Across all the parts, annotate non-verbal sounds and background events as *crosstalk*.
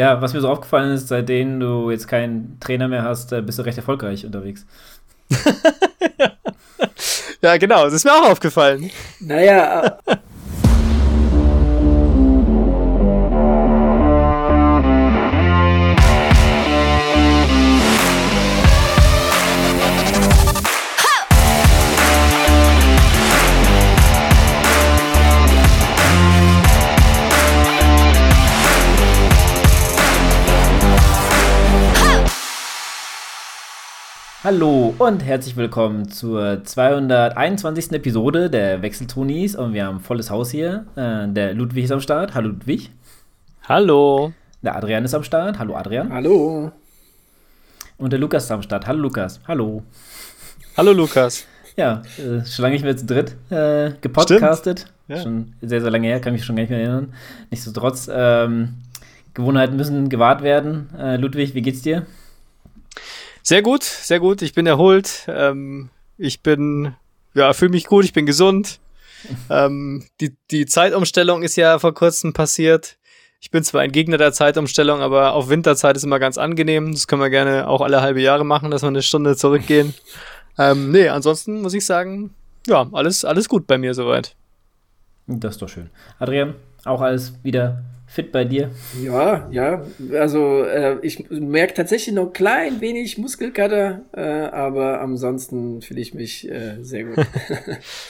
Ja, was mir so aufgefallen ist, seitdem du jetzt keinen Trainer mehr hast, äh, bist du recht erfolgreich unterwegs. *laughs* ja, genau, das ist mir auch aufgefallen. Naja, Hallo und herzlich willkommen zur 221. Episode der Wechseltonis und wir haben volles Haus hier. Äh, der Ludwig ist am Start. Hallo Ludwig. Hallo. Der Adrian ist am Start. Hallo Adrian. hallo. Und der Lukas ist am Start. Hallo Lukas. Hallo. Hallo Lukas. Ja, äh, schon lange nicht mehr zu dritt äh, gepodcastet. Ja. Schon sehr, sehr lange her, kann mich schon gar nicht mehr erinnern. Nichtsdestotrotz, ähm, Gewohnheiten müssen gewahrt werden. Äh, Ludwig, wie geht's dir? Sehr gut, sehr gut. Ich bin erholt. Ähm, ich bin, ja, fühle mich gut. Ich bin gesund. ähm, die, die Zeitumstellung ist ja vor kurzem passiert. Ich bin zwar ein Gegner der Zeitumstellung, aber auf Winterzeit ist immer ganz angenehm. Das können wir gerne auch alle halbe Jahre machen, dass wir eine Stunde zurückgehen. ähm, nee, ansonsten muss ich sagen, ja, alles, alles gut bei mir soweit. Das ist doch schön. Adrian, auch alles wieder fit bei dir? Ja, ja. Also äh, ich merke tatsächlich noch ein klein wenig Muskelkater, äh, aber ansonsten fühle ich mich äh, sehr gut.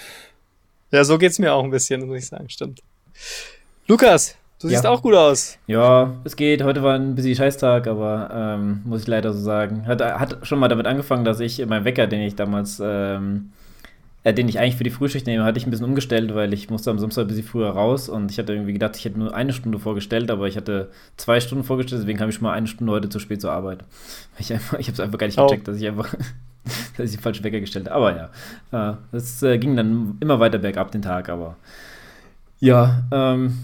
*laughs* ja, so geht's mir auch ein bisschen, muss ich sagen, stimmt. Lukas, du siehst Ja. auch gut aus. Ja, es geht. Heute war ein busy Scheißtag, aber ähm, muss ich leider so sagen. Hat, hat schon mal damit angefangen, dass ich meinen Wecker, den ich damals, ähm, äh, den ich eigentlich für die Frühschicht nehme, hatte ich ein bisschen umgestellt, weil ich musste am Samstag ein bisschen früher raus und ich hatte irgendwie gedacht, ich hätte nur eine Stunde vorgestellt, aber ich hatte zwei Stunden vorgestellt, deswegen kam ich schon mal eine Stunde heute zu spät zur Arbeit. *laughs* Ich, einfach- ich habe es einfach gar nicht Oh. gecheckt, dass ich einfach *laughs* dass ich den falschen Wecker gestellt habe. Aber ja, äh, das äh, ging dann immer weiter bergab den Tag, aber ja, ähm,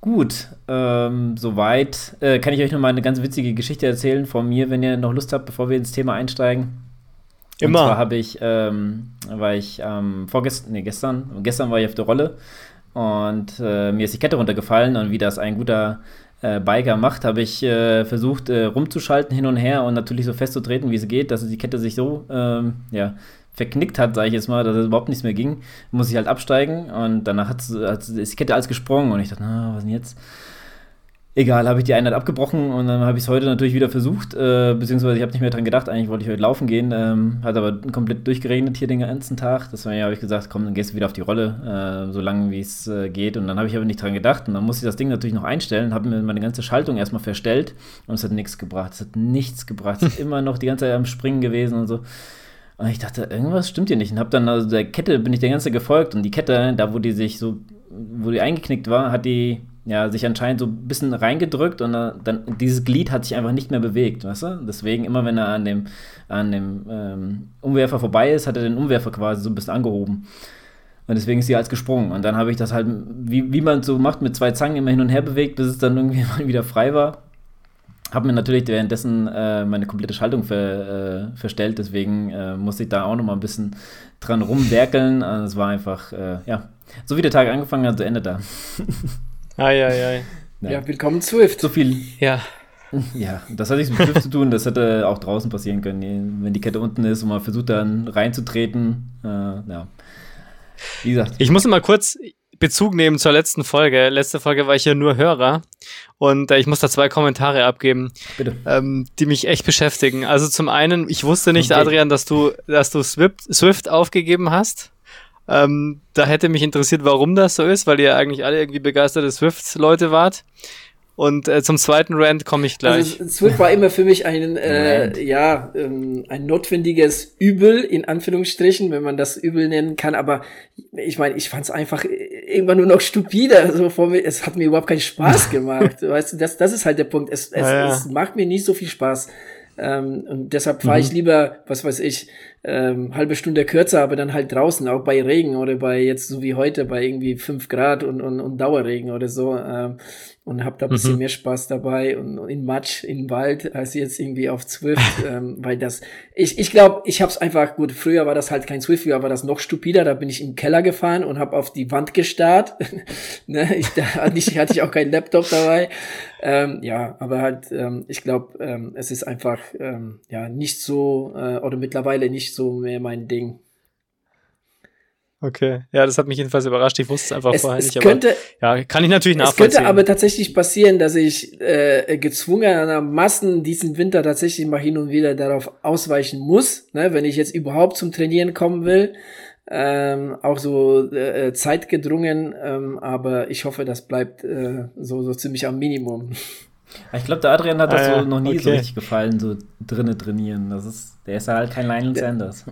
Gut, ähm, soweit. Äh, kann ich euch noch mal eine ganz witzige Geschichte erzählen von mir, wenn ihr noch Lust habt, bevor wir ins Thema einsteigen? Und Immer. zwar habe ich, ähm, war ich ähm, vorgestern, nee, gestern, gestern war ich auf der Rolle und äh, mir ist die Kette runtergefallen und wie das ein guter äh, Biker macht, habe ich äh, versucht äh, rumzuschalten hin und her und natürlich so festzutreten, wie es geht, dass die Kette sich so, ähm, ja, verknickt hat, sage ich jetzt mal, dass es überhaupt nichts mehr ging, muss ich halt absteigen und danach hat, hat, ist die Kette alles gesprungen und ich dachte, na, was denn jetzt? Egal, habe ich die Einheit abgebrochen und dann habe ich es heute natürlich wieder versucht, äh, beziehungsweise ich habe nicht mehr dran gedacht, eigentlich wollte ich heute laufen gehen, ähm, hat aber komplett durchgeregnet hier den ganzen Tag. Deswegen habe ich gesagt, komm, dann gehst du wieder auf die Rolle, äh, so lange wie es äh, geht. Und dann habe ich aber nicht dran gedacht und dann musste ich das Ding natürlich noch einstellen, habe mir meine ganze Schaltung erstmal verstellt und es hat nichts gebracht. Es hat nichts gebracht. Es ist *laughs* immer noch die ganze Zeit am Springen gewesen und so. Und ich dachte, irgendwas stimmt hier nicht. Und habe dann, also der Kette bin ich der ganze gefolgt und die Kette, da wo die sich so, wo die eingeknickt war, hat die ja sich anscheinend so ein bisschen reingedrückt und äh, dann dieses Glied hat sich einfach nicht mehr bewegt, weißt du? Deswegen immer wenn er an dem an dem ähm, Umwerfer vorbei ist, hat er den Umwerfer quasi so ein bisschen angehoben. Und deswegen ist sie als gesprungen. Und dann habe ich das halt, wie, wie man so macht, mit zwei Zangen immer hin und her bewegt, bis es dann irgendwie *laughs* mal wieder frei war. Habe mir natürlich währenddessen äh, meine komplette Schaltung ver, äh, verstellt, deswegen äh, musste ich da auch noch mal ein bisschen dran rumwerkeln. Also es war einfach, äh, ja, so wie der Tag angefangen hat, so endet er. *laughs* Ei, ei, ei. ja, willkommen Swift. So viel, Ja. ja, das hat nichts mit Griff zu tun, das hätte auch draußen passieren können, wenn die Kette unten ist und man versucht dann reinzutreten. Äh, ja. Wie gesagt, Ich muss mal kurz Bezug nehmen zur letzten Folge. Letzte Folge war ich ja nur Hörer und äh, ich muss da zwei Kommentare abgeben, bitte. ähm, die mich echt beschäftigen. Also zum einen, ich wusste nicht, Okay. Adrian, dass du, dass du Swift, Swift aufgegeben hast. Ähm, da hätte mich interessiert, warum das so ist, weil ihr eigentlich alle irgendwie begeisterte Swift-Leute wart. Und äh, zum zweiten Rant komme ich gleich. Also Swift war immer für mich ein, äh, ja, ähm, ein notwendiges Übel, in Anführungsstrichen, wenn man das Übel nennen kann. Aber ich meine, ich fand es einfach irgendwann nur noch stupide. Also vor mir, es hat mir überhaupt keinen Spaß *laughs* gemacht. weißt du, das, das ist halt der Punkt. Es, es, Ja, ja. es macht mir nicht so viel Spaß. Ähm, und deshalb fahre Mhm. ich lieber, was weiß ich, ähm, halbe Stunde kürzer, aber dann halt draußen, auch bei Regen oder bei jetzt so wie heute, bei irgendwie fünf Grad und, und, und Dauerregen oder so. Ähm, und habe da ein bisschen mhm. mehr Spaß dabei und, und in Matsch, in Wald, als jetzt irgendwie auf Zwift, *laughs* ähm, weil das, ich, ich glaube, ich habe es einfach, gut, früher war das halt kein Zwift, früher war das noch stupider, da bin ich im Keller gefahren und habe auf die Wand gestarrt, *laughs* ne, ich, da hatte ich, hatte ich auch keinen Laptop dabei, ähm, ja, aber halt, ähm, ich glaube, ähm, es ist einfach, ähm, ja, nicht so, äh, oder mittlerweile nicht so mehr mein Ding. Okay, ja, das hat mich jedenfalls überrascht. Ich wusste es einfach es, vorher es nicht. Könnte, aber, ja, kann ich natürlich nachvollziehen. Es könnte aber tatsächlich passieren, dass ich äh, gezwungenermaßen diesen Winter tatsächlich mal hin und wieder darauf ausweichen muss, ne, wenn ich jetzt überhaupt zum Trainieren kommen will. Ähm, auch so äh, zeitgedrungen, ähm, aber ich hoffe, das bleibt äh, so, so ziemlich am Minimum. Ich glaube, der Adrian hat das ah, so noch nie okay. so richtig gefallen, so drinnen trainieren. Das ist, der ist halt kein Lionel Sanders.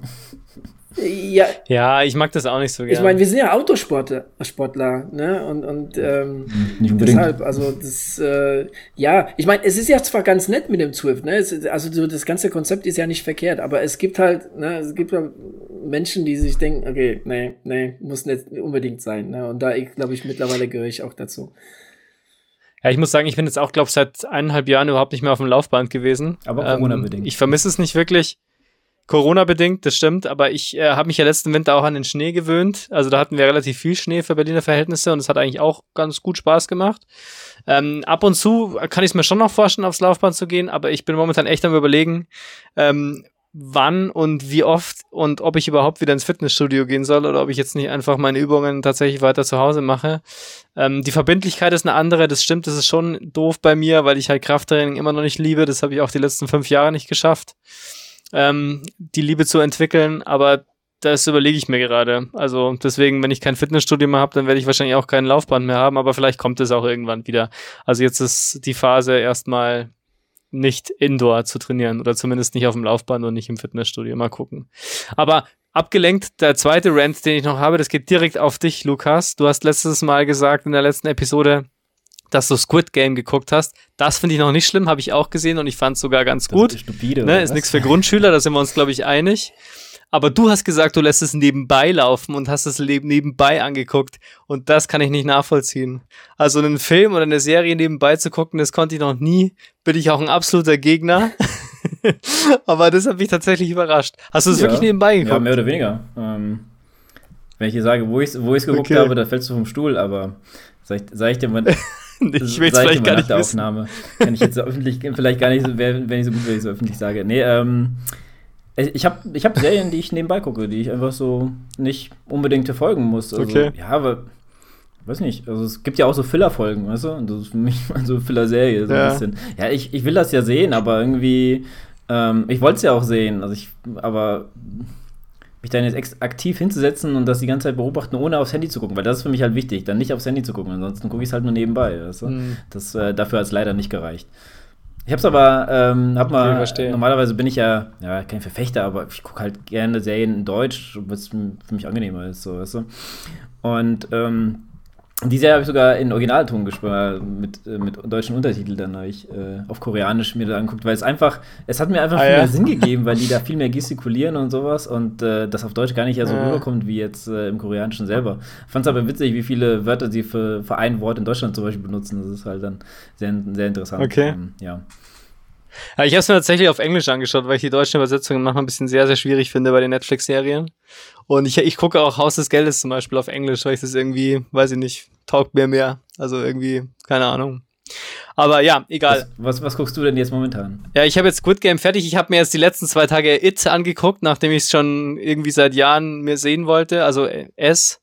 Ja, ja, ich mag das auch nicht so gerne. Ich meine, wir sind ja Autosportler, Sportler, ne? Und, und ähm, deshalb, also das, äh, ja, ich meine, es ist ja zwar ganz nett mit dem Zwift, ne? Es, also so das ganze Konzept ist ja nicht verkehrt, aber es gibt halt, ne, es gibt ja Menschen, die sich denken, okay, nee, nee, muss nicht unbedingt sein, ne? Und da, ich glaube ich, mittlerweile gehöre ich auch dazu. Ja, ich muss sagen, ich bin jetzt auch, glaube ich, seit eineinhalb Jahren überhaupt nicht mehr auf dem Laufband gewesen. Aber Corona-bedingt. Ähm, ich vermisse es nicht wirklich. Corona-bedingt, das stimmt, aber ich äh, habe mich ja letzten Winter auch an den Schnee gewöhnt. Also da hatten wir relativ viel Schnee für Berliner Verhältnisse und es hat eigentlich auch ganz gut Spaß gemacht. Ähm, ab und zu kann ich es mir schon noch vorstellen, aufs Laufband zu gehen, aber ich bin momentan echt am überlegen, ähm, wann und wie oft und ob ich überhaupt wieder ins Fitnessstudio gehen soll oder ob ich jetzt nicht einfach meine Übungen tatsächlich weiter zu Hause mache. Ähm, die Verbindlichkeit ist eine andere, das stimmt, das ist schon doof bei mir, weil ich halt Krafttraining immer noch nicht liebe. Das habe ich auch die letzten fünf Jahre nicht geschafft ähm, die Liebe zu entwickeln, aber das überlege ich mir gerade. Also deswegen, wenn ich kein Fitnessstudio mehr habe, dann werde ich wahrscheinlich auch kein Laufband mehr haben, aber vielleicht kommt es auch irgendwann wieder. Also jetzt ist die Phase erstmal nicht indoor zu trainieren oder zumindest nicht auf dem Laufband und nicht im Fitnessstudio. Mal gucken. Aber abgelenkt, der zweite Rant, den ich noch habe, das geht direkt auf dich, Lukas. Du hast letztes Mal gesagt in der letzten Episode, dass du Squid Game geguckt hast. Das finde ich noch nicht schlimm, habe ich auch gesehen und ich fand es sogar ganz das gut. Ist, stupide, ne? ist nichts für Grundschüler, da sind wir uns, glaube ich, einig. Aber du hast gesagt, du lässt es nebenbei laufen und hast es nebenbei angeguckt. Und das kann ich nicht nachvollziehen. Also einen Film oder eine Serie nebenbei zu gucken, das konnte ich noch nie. Bin ich auch ein absoluter Gegner. *laughs* Aber das hat mich tatsächlich überrascht. Hast du es ja, wirklich nebenbei geguckt? Ja, mehr oder weniger. Ähm, wenn ich dir sage, wo ich es wo geguckt okay. habe, da fällst du vom Stuhl. Aber sag ich, sag ich dir mal, *laughs* *laughs* ich will es vielleicht gar nicht wissen. Aufnahme. Kann ich jetzt so öffentlich, vielleicht gar nicht so, wär nicht so gut, wenn ich so öffentlich sage. Nee, ähm, ich habe ich hab Serien, die ich nebenbei gucke, die ich einfach so nicht unbedingt verfolgen muss. Also, okay. Ja, aber weiß nicht, also es gibt ja auch so Filler-Folgen, weißt du? Und das ist für mich *laughs* mal so Filler-Serie, so ja. ein bisschen. Ja, ich, ich will das ja sehen, aber irgendwie, ähm, ich wollte es ja auch sehen, also ich, aber mich dann jetzt aktiv hinzusetzen und das die ganze Zeit beobachten, ohne aufs Handy zu gucken, weil das ist für mich halt wichtig, dann nicht aufs Handy zu gucken, ansonsten gucke ich es halt nur nebenbei. Weißt du? mhm. Das äh, dafür hat es leider nicht gereicht. Ich hab's aber, ähm, hab mal, normalerweise bin ich ja, ja, kein Verfechter, aber ich gucke halt gerne Serien in Deutsch, was für mich angenehmer ist, so, weißt du. Und ähm, die Serie habe ich sogar in Originalton gespielt, mit, äh, mit deutschen Untertiteln dann habe ich äh, auf Koreanisch mir da angeguckt, weil es einfach, es hat mir einfach ah, viel ja. mehr Sinn gegeben, weil die da viel mehr gestikulieren und sowas und äh, das auf Deutsch gar nicht ja so ja. rüberkommt wie jetzt äh, im Koreanischen selber. Fand es aber witzig, wie viele Wörter sie für, für ein Wort in Deutschland zum Beispiel benutzen. Das ist halt dann sehr, sehr interessant. Okay. Ähm, ja. Ja, ich habe es mir tatsächlich auf Englisch angeschaut, weil ich die deutschen Übersetzungen manchmal ein bisschen sehr, sehr schwierig finde bei den Netflix-Serien. Und ich, ich gucke auch Haus des Geldes zum Beispiel auf Englisch, weil ich das irgendwie, weiß ich nicht, taugt mir mehr. Also irgendwie, keine Ahnung. Aber ja, egal. Was, was, was guckst du denn jetzt momentan? Ja, ich habe jetzt Squid Game fertig. Ich habe mir jetzt die letzten zwei Tage It angeguckt, nachdem ich es schon irgendwie seit Jahren mir sehen wollte. Also S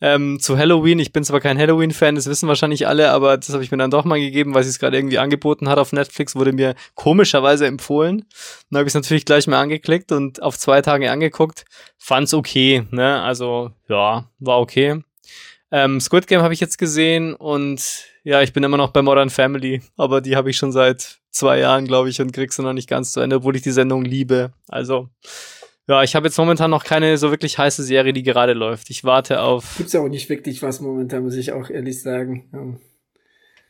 ähm, zu Halloween. Ich bin zwar kein Halloween-Fan, das wissen wahrscheinlich alle, aber das habe ich mir dann doch mal gegeben, weil sie es gerade irgendwie angeboten hat auf Netflix, wurde mir komischerweise empfohlen. Dann habe ich es natürlich gleich mal angeklickt und auf zwei Tage angeguckt. Fand's okay, ne? Also, ja, war okay. Ähm, Squid Game habe ich jetzt gesehen und ja, ich bin immer noch bei Modern Family, aber die habe ich schon seit zwei Jahren, glaube ich, und krieg sie noch nicht ganz zu Ende, obwohl ich die Sendung liebe. Also, ja, ich habe jetzt momentan noch keine so wirklich heiße Serie, die gerade läuft. Ich warte auf. Gibt's ja auch nicht wirklich was momentan, muss ich auch ehrlich sagen.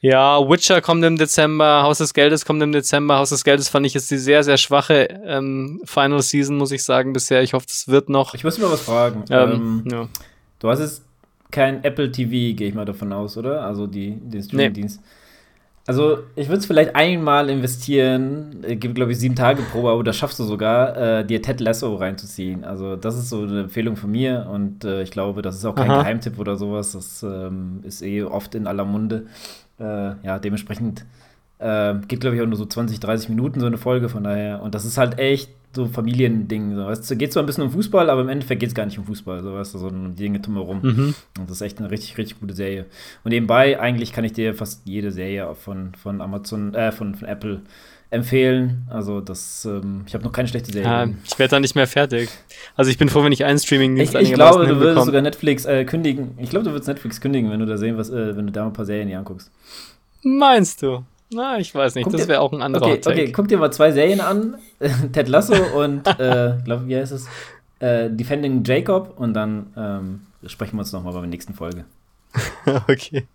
Ja. ja, Witcher kommt im Dezember, Haus des Geldes kommt im Dezember. Haus des Geldes fand ich jetzt die sehr, sehr schwache ähm, Final Season, muss ich sagen, bisher. Ich hoffe, das wird noch. Ich muss mal was fragen. Ähm, ähm, ja. Du hast es kein Apple TV, gehe ich mal davon aus, oder? Also die, den Streamingdienst. Nee. Also, ich würde es vielleicht einmal investieren, äh, gibt, glaube ich, sieben Tage Probe, aber das schaffst du sogar, äh, dir Ted Lasso reinzuziehen. Also, das ist so eine Empfehlung von mir und äh, ich glaube, das ist auch kein Aha. Geheimtipp oder sowas. Das ähm, ist eh oft in aller Munde. Äh, ja, dementsprechend äh, geht, glaube ich, auch nur so 20, 30 Minuten so eine Folge, von daher. Und das ist halt echt so Familiending. So. Es geht zwar ein bisschen um Fußball, aber im Endeffekt geht es gar nicht um Fußball, so, weißt du, sondern um die Dinge drumherum. Mhm. Und das ist echt eine richtig, richtig gute Serie. Und nebenbei, eigentlich kann ich dir fast jede Serie von, von Amazon, äh, von, von Apple empfehlen. Also das, ähm, ich habe noch keine schlechte Serie. Ja, ich werde da nicht mehr fertig. Also ich bin froh, wenn ich einen streaming Ich, ich glaube, du würdest sogar Netflix äh, kündigen. Ich glaube, du würdest Netflix kündigen, wenn du da sehen, was, äh, wenn du da ein paar Serien hier anguckst. Meinst du? Na, ich weiß nicht. Guck das wäre auch ein anderer okay, okay, guck dir mal zwei Serien an. *laughs* Ted Lasso und, *laughs* äh, glaube wie heißt es? Äh, Defending Jacob und dann ähm, sprechen wir uns nochmal beim nächsten Folge. *laughs* okay.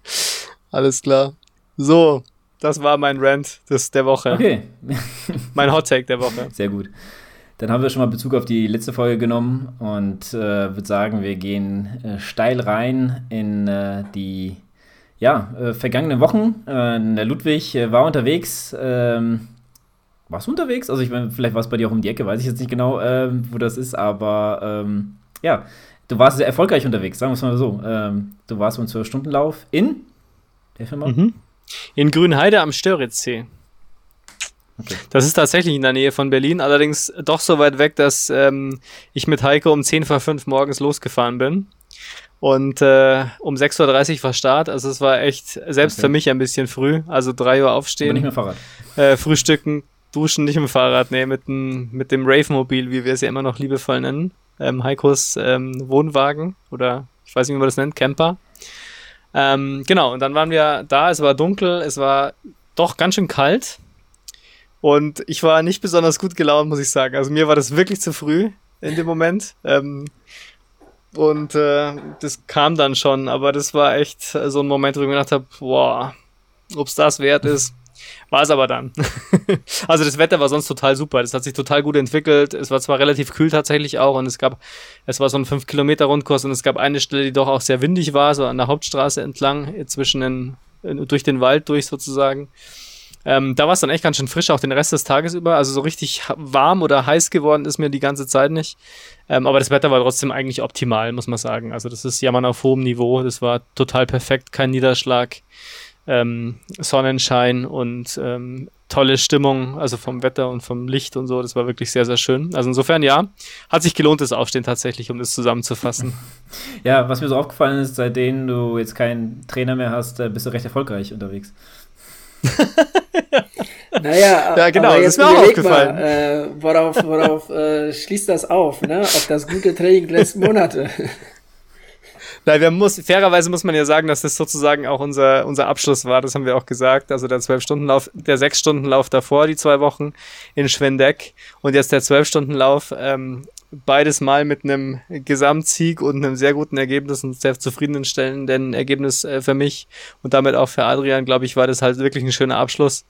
Alles klar. So, das war mein Rant des, der Woche. Okay. mein Hot Take der Woche. Sehr gut. Dann haben wir schon mal Bezug auf die letzte Folge genommen und äh, würde sagen, wir gehen äh, steil rein in äh, die ja, äh, vergangene Wochen. Äh, der Ludwig äh, war unterwegs. Ähm, warst du unterwegs? Also, ich meine, vielleicht war es bei dir auch um die Ecke, weiß ich jetzt nicht genau, ähm, wo das ist, aber ähm, ja, du warst sehr erfolgreich unterwegs, sagen wir es mal so. Ähm, du warst beim 12-Stunden-Lauf in der Firma? Mhm. In Grünheide am Störitzsee. Okay. Das ist tatsächlich in der Nähe von Berlin, allerdings doch so weit weg, dass ähm, ich mit Heiko um 10 vor 5 morgens losgefahren bin. Und äh, um 6.30 Uhr war Start. Also es war echt, selbst okay. für mich ein bisschen früh. Also 3 Uhr aufstehen. Aber nicht mit Fahrrad. Äh, frühstücken, duschen, nicht mit dem Fahrrad, nee, mit dem, mit dem Rave-Mobil, wie wir es ja immer noch liebevoll nennen. Ähm, Heikos ähm, Wohnwagen oder ich weiß nicht, wie man das nennt, Camper. Ähm, genau, und dann waren wir da, es war dunkel, es war doch ganz schön kalt. Und ich war nicht besonders gut gelaunt, muss ich sagen. Also mir war das wirklich zu früh in dem Moment. Ähm, und äh, das kam dann schon, aber das war echt so ein Moment, wo ich mir gedacht habe, boah, ob's das wert ist. War es aber dann. *laughs* also das Wetter war sonst total super. Das hat sich total gut entwickelt. Es war zwar relativ kühl tatsächlich auch und es gab, es war so ein 5 Kilometer Rundkurs und es gab eine Stelle, die doch auch sehr windig war, so an der Hauptstraße entlang, zwischen den, durch den Wald durch sozusagen. Ähm, da war es dann echt ganz schön frisch, auch den Rest des Tages über. Also so richtig warm oder heiß geworden ist mir die ganze Zeit nicht. Ähm, aber das Wetter war trotzdem eigentlich optimal, muss man sagen. Also das ist Jammern auf hohem Niveau. Das war total perfekt, kein Niederschlag, ähm, Sonnenschein und ähm, tolle Stimmung, also vom Wetter und vom Licht und so. Das war wirklich sehr, sehr schön. Also insofern ja, hat sich gelohnt, das Aufstehen tatsächlich, um das zusammenzufassen. *laughs* Ja, was mir so aufgefallen ist, seitdem du jetzt keinen Trainer mehr hast, äh, bist du recht erfolgreich unterwegs. *laughs* naja, ja, genau, aber jetzt das ist mir auch aufgefallen. Mal, äh, worauf worauf äh, schließt das auf, ne? Auf das gute Training letzten Monate. Nein, wir muss, fairerweise muss man ja sagen, dass das sozusagen auch unser, unser Abschluss war. Das haben wir auch gesagt. Also der 12-Stunden-Lauf, der 6-Stunden-Lauf davor, die zwei Wochen in Schwendeck und jetzt der 12-Stunden-Lauf ähm, beides mal mit einem Gesamtsieg und einem sehr guten Ergebnis und sehr zufriedenstellenden Ergebnis äh, für mich und damit auch für Adrian, glaube ich, war das halt wirklich ein schöner Abschluss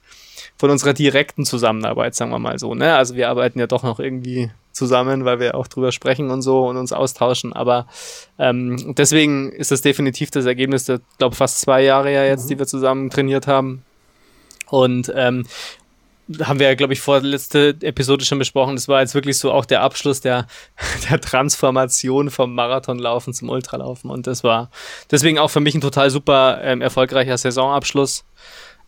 von unserer direkten Zusammenarbeit, sagen wir mal so. Ne? Also wir arbeiten ja doch noch irgendwie zusammen, weil wir auch drüber sprechen und so und uns austauschen. Aber ähm, deswegen ist das definitiv das Ergebnis der, glaube fast zwei Jahre ja jetzt, mhm. die wir zusammen trainiert haben. Und ähm, haben wir ja, glaube ich, vorletzte Episode schon besprochen. Das war jetzt wirklich so auch der Abschluss der, *laughs* der Transformation vom Marathonlaufen zum Ultralaufen. Und das war deswegen auch für mich ein total super ähm, erfolgreicher Saisonabschluss.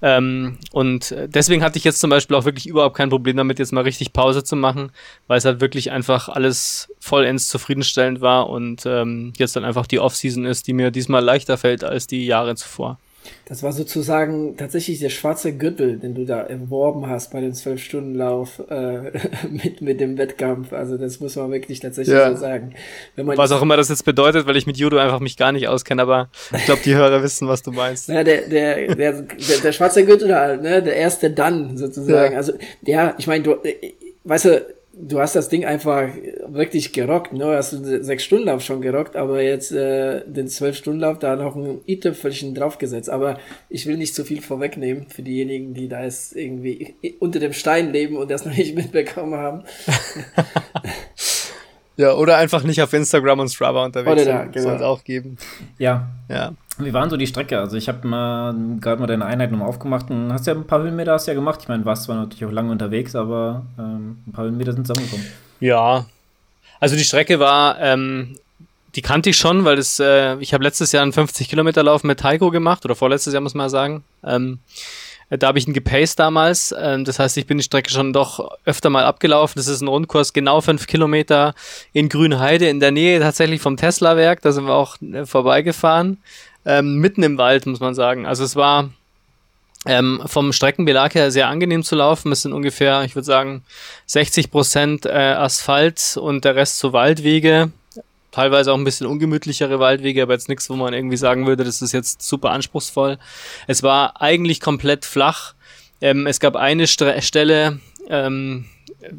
Ähm, und deswegen hatte ich jetzt zum Beispiel auch wirklich überhaupt kein Problem damit, jetzt mal richtig Pause zu machen, weil es halt wirklich einfach alles vollends zufriedenstellend war und ähm, jetzt dann einfach die Offseason ist, die mir diesmal leichter fällt als die Jahre zuvor. Das war sozusagen tatsächlich der schwarze Gürtel, den du da erworben hast bei dem Zwölf-Stunden-Lauf äh, *laughs* mit, mit dem Wettkampf. Also das muss man wirklich tatsächlich ja. so sagen. was auch immer das jetzt bedeutet, weil ich mit Judo einfach mich gar nicht auskenne, aber ich glaube, die Hörer wissen, was du meinst. Ja, der, der, der, der, der schwarze Gürtel halt, ne? Der erste dann sozusagen. Ja. Also, ja, ich meine, du, äh, weißt du, du hast das Ding einfach wirklich gerockt, ne? Hast du sechs Stunden Lauf schon gerockt, aber jetzt äh, den zwölf Stunden Lauf da noch ein i-Tüpfelchen draufgesetzt. Aber ich will nicht zu viel vorwegnehmen für diejenigen, die da jetzt irgendwie unter dem Stein leben und das noch nicht *laughs* mitbekommen haben. *laughs* Ja, oder einfach nicht auf Instagram und Strava unterwegs Oder da, genau. Soll es auch geben. Ja. Ja. Wie waren so die Strecke? Also ich habe mal gerade mal deine Einheit nochmal aufgemacht und hast ja ein paar Höhenmeter hast ja gemacht. Ich meine, warst zwar natürlich auch lange unterwegs, aber ähm, ein paar Höhenmeter sind zusammengekommen. Ja. Also die Strecke war, ähm, die kannte ich schon, weil das, äh, ich habe letztes Jahr einen 50 Kilometer Lauf mit Taiko gemacht oder vorletztes Jahr muss man sagen. Ähm, äh, da habe ich ihn gepaced damals. Ähm, das heißt, ich bin die Strecke schon doch öfter mal abgelaufen. Das ist ein Rundkurs, genau fünf Kilometer in Grünheide in der Nähe tatsächlich vom Tesla-Werk. Da sind wir auch äh, vorbeigefahren. Ähm, mitten im Wald, muss man sagen. Also es war ähm, vom Streckenbelag her sehr angenehm zu laufen. Es sind ungefähr, ich würde sagen, 60 Prozent äh, Asphalt und der Rest so Waldwege. Teilweise auch ein bisschen ungemütlichere Waldwege, aber jetzt nichts, wo man irgendwie sagen würde, das ist jetzt super anspruchsvoll. Es war eigentlich komplett flach. Ähm, es gab eine Stre Stelle ähm,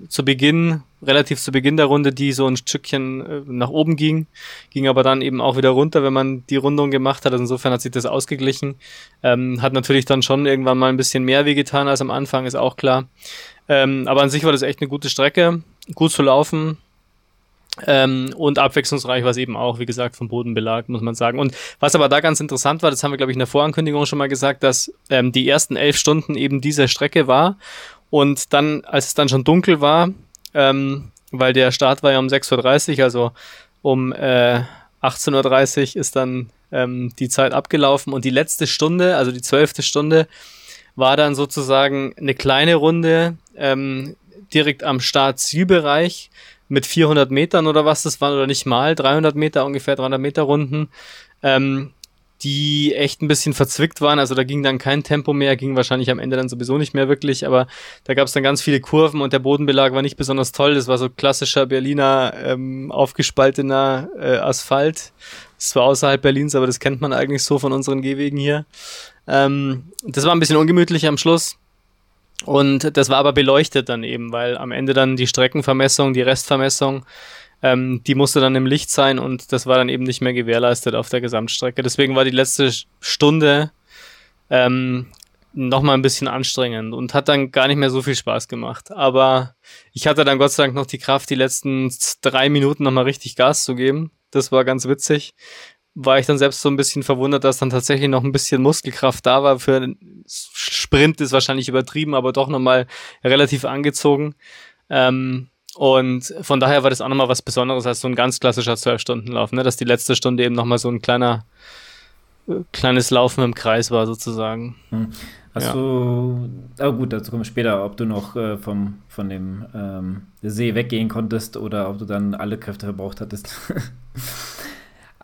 zu Beginn, relativ zu Beginn der Runde, die so ein Stückchen äh, nach oben ging, ging aber dann eben auch wieder runter, wenn man die Rundung gemacht hat. Also insofern hat sich das ausgeglichen. Ähm, hat natürlich dann schon irgendwann mal ein bisschen mehr wehgetan als am Anfang, ist auch klar. Ähm, aber an sich war das echt eine gute Strecke, gut zu laufen. Ähm, und abwechslungsreich war es eben auch, wie gesagt, vom Bodenbelag, muss man sagen. Und was aber da ganz interessant war, das haben wir, glaube ich, in der Vorankündigung schon mal gesagt, dass ähm, die ersten elf Stunden eben diese Strecke war. Und dann, als es dann schon dunkel war, ähm, weil der Start war ja um 6.30 Uhr, also um äh, 18.30 Uhr ist dann ähm, die Zeit abgelaufen und die letzte Stunde, also die zwölfte Stunde, war dann sozusagen eine kleine Runde ähm, direkt am Start-Zielbereich mit 400 Metern oder was das waren oder nicht mal 300 Meter ungefähr 300 Meter Runden, ähm, die echt ein bisschen verzwickt waren. Also da ging dann kein Tempo mehr, ging wahrscheinlich am Ende dann sowieso nicht mehr wirklich, aber da gab es dann ganz viele Kurven und der Bodenbelag war nicht besonders toll. Das war so klassischer Berliner ähm, aufgespaltener äh, Asphalt. Das war außerhalb Berlins, aber das kennt man eigentlich so von unseren Gehwegen hier. Ähm, das war ein bisschen ungemütlich am Schluss. Und das war aber beleuchtet dann eben, weil am Ende dann die Streckenvermessung, die Restvermessung, ähm, die musste dann im Licht sein und das war dann eben nicht mehr gewährleistet auf der Gesamtstrecke. Deswegen war die letzte Stunde ähm, nochmal ein bisschen anstrengend und hat dann gar nicht mehr so viel Spaß gemacht. Aber ich hatte dann Gott sei Dank noch die Kraft, die letzten drei Minuten nochmal richtig Gas zu geben. Das war ganz witzig. War ich dann selbst so ein bisschen verwundert, dass dann tatsächlich noch ein bisschen Muskelkraft da war. Für einen Sprint ist wahrscheinlich übertrieben, aber doch nochmal relativ angezogen. Ähm, und von daher war das auch nochmal was Besonderes als so ein ganz klassischer 12-Stunden-Lauf, ne? dass die letzte Stunde eben nochmal so ein kleiner, äh, kleines Laufen im Kreis war sozusagen. Hm. Hast Ja. du, oh gut, dazu kommen wir später, ob du noch äh, vom, von dem ähm, See weggehen konntest oder ob du dann alle Kräfte verbraucht hattest. *laughs*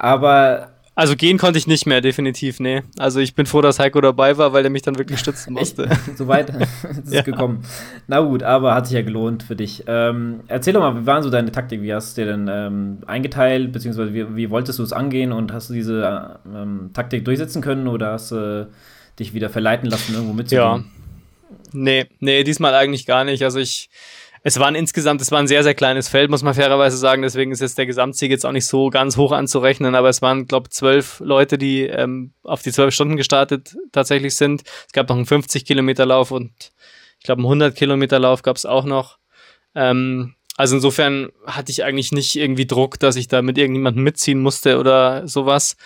Aber Also gehen konnte ich nicht mehr, definitiv, nee. Also ich bin froh, dass Heiko dabei war, weil der mich dann wirklich stützen musste. *laughs* so weit *laughs* ist es Ja. gekommen. Na gut, aber hat sich ja gelohnt für dich. Ähm, erzähl doch mal, wie war so deine Taktik? Wie hast du dir denn ähm, eingeteilt, beziehungsweise wie, wie wolltest du es angehen und hast du diese ähm, Taktik durchsetzen können oder hast du dich wieder verleiten lassen, irgendwo Ja. mitzugehen? Nee, nee, diesmal eigentlich gar nicht. Also ich, es waren insgesamt, es war ein sehr, sehr kleines Feld, muss man fairerweise sagen. Deswegen ist jetzt der Gesamtsieg jetzt auch nicht so ganz hoch anzurechnen. Aber es waren, glaube zwölf Leute, die ähm, auf die zwölf Stunden gestartet tatsächlich sind. Es gab noch einen 50 Kilometer Lauf und ich glaube einen 100 Kilometer Lauf gab es auch noch. Ähm, also insofern hatte ich eigentlich nicht irgendwie Druck, dass ich da mit irgendjemandem mitziehen musste oder sowas.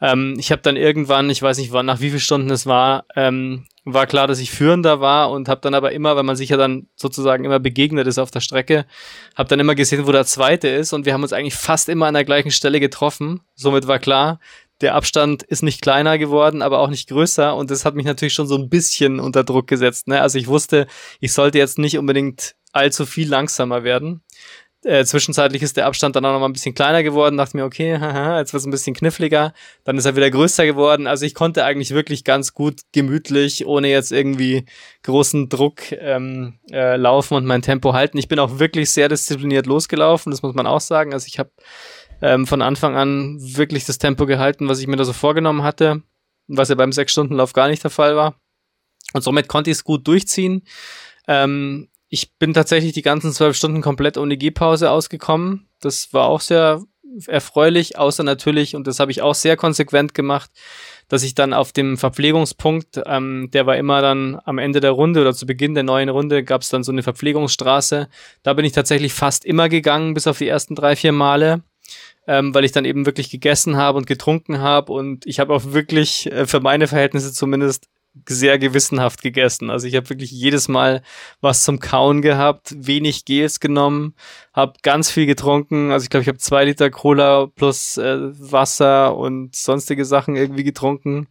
Ähm, ich habe dann irgendwann, ich weiß nicht, wann, nach wie vielen Stunden es war, ähm, war klar, dass ich führender war und habe dann aber immer, weil man sich ja dann sozusagen immer begegnet ist auf der Strecke, habe dann immer gesehen, wo der Zweite ist und wir haben uns eigentlich fast immer an der gleichen Stelle getroffen. Somit war klar, der Abstand ist nicht kleiner geworden, aber auch nicht größer und das hat mich natürlich schon so ein bisschen unter Druck gesetzt. Ne? Also ich wusste, ich sollte jetzt nicht unbedingt allzu viel langsamer werden. Äh, zwischenzeitlich ist der Abstand dann auch noch mal ein bisschen kleiner geworden. Dachte mir, okay, *laughs* haha, jetzt wird es ein bisschen kniffliger. Dann ist er wieder größer geworden. Also ich konnte eigentlich wirklich ganz gut gemütlich, ohne jetzt irgendwie großen Druck ähm, äh, laufen und mein Tempo halten. Ich bin auch wirklich sehr diszipliniert losgelaufen, das muss man auch sagen. Also ich habe ähm, von Anfang an wirklich das Tempo gehalten, was ich mir da so vorgenommen hatte, was ja beim Sechs-Stunden-Lauf gar nicht der Fall war. Und somit konnte ich es gut durchziehen. Ähm, ich bin tatsächlich die ganzen zwölf Stunden komplett ohne Gehpause ausgekommen. Das war auch sehr erfreulich, außer natürlich, und das habe ich auch sehr konsequent gemacht, dass ich dann auf dem Verpflegungspunkt, ähm, der war immer dann am Ende der Runde oder zu Beginn der neuen Runde, gab es dann so eine Verpflegungsstraße. Da bin ich tatsächlich fast immer gegangen, bis auf die ersten drei, vier Male. Ähm, weil ich dann eben wirklich gegessen habe und getrunken habe und ich habe auch wirklich äh, für meine Verhältnisse zumindest sehr gewissenhaft gegessen. Also ich habe wirklich jedes Mal was zum Kauen gehabt, wenig Gels genommen, habe ganz viel getrunken. Also ich glaube, ich habe zwei Liter Cola plus äh, Wasser und sonstige Sachen irgendwie getrunken.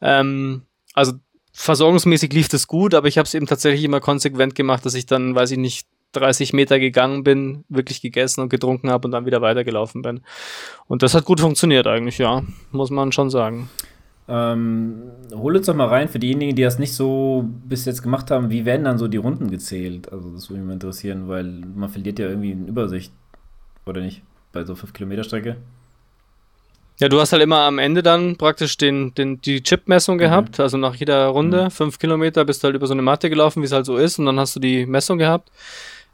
Ähm, also versorgungsmäßig lief das gut, aber ich habe es eben tatsächlich immer konsequent gemacht, dass ich dann, weiß ich nicht, 30 Meter gegangen bin, wirklich gegessen und getrunken habe und dann wieder weitergelaufen bin. Und das hat gut funktioniert eigentlich, ja, muss man schon sagen. Ähm, hol uns doch mal rein für diejenigen, die das nicht so bis jetzt gemacht haben. Wie werden dann so die Runden gezählt? Also, das würde mich mal interessieren, weil man verliert ja irgendwie eine Übersicht, oder nicht? Bei so 5 Kilometer Strecke. Ja, du hast halt immer am Ende dann praktisch den, den, die Chip-Messung mhm. gehabt. Also nach jeder Runde, 5 mhm. Kilometer, bist du halt über so eine Matte gelaufen, wie es halt so ist, und dann hast du die Messung gehabt.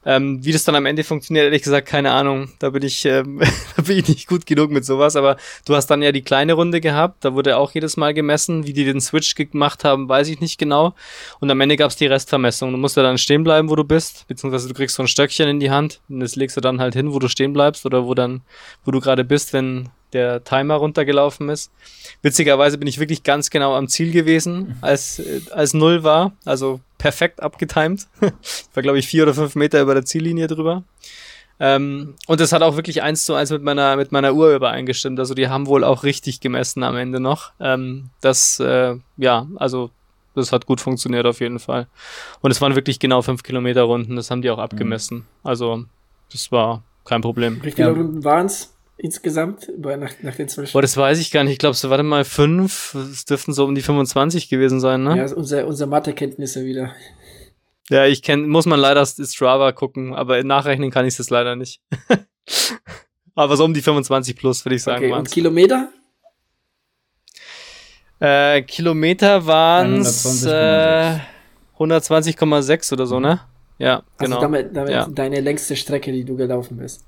Ähm, wie das dann am Ende funktioniert, ehrlich gesagt, keine Ahnung. Da bin ich, ähm, *laughs* da bin ich nicht gut genug mit sowas. Aber du hast dann ja die kleine Runde gehabt. Da wurde auch jedes Mal gemessen. Wie die den Switch gemacht haben, weiß ich nicht genau. Und am Ende gab es die Restvermessung. Du musst ja dann stehen bleiben, wo du bist. Beziehungsweise du kriegst so ein Stöckchen in die Hand. Und das legst du dann halt hin, wo du stehen bleibst oder wo dann, wo du gerade bist, wenn der Timer runtergelaufen ist. Witzigerweise bin ich wirklich ganz genau am Ziel gewesen, als, äh, als Null war. Also perfekt abgetimed. *laughs* war, glaube ich, vier oder fünf Meter über der Ziellinie drüber. Ähm, und das hat auch wirklich eins zu eins mit meiner, mit meiner Uhr übereingestimmt. Also die haben wohl auch richtig gemessen am Ende noch. Ähm, das, äh, ja, also das hat gut funktioniert auf jeden Fall. Und es waren wirklich genau fünf Kilometer Runden. Das haben die auch abgemessen. Mhm. Also das war kein Problem. Wie viele ja. Runden waren es? Insgesamt bei, nach, nach den zwölf Boah, das weiß ich gar nicht. Ich glaube, so warte mal fünf. Es dürften so um die 25 gewesen sein, ne? Ja, also unser, unsere Mathekenntnisse wieder. Ja, ich kenn, muss man leider Strava gucken, aber nachrechnen kann ich das leider nicht. *laughs* aber so um die 25 plus, würde ich sagen. Okay, und Kilometer? Äh, Kilometer waren es äh, 120,6 oder so, ne? Ja, also genau. Damit, damit ja. deine längste Strecke, die du gelaufen bist.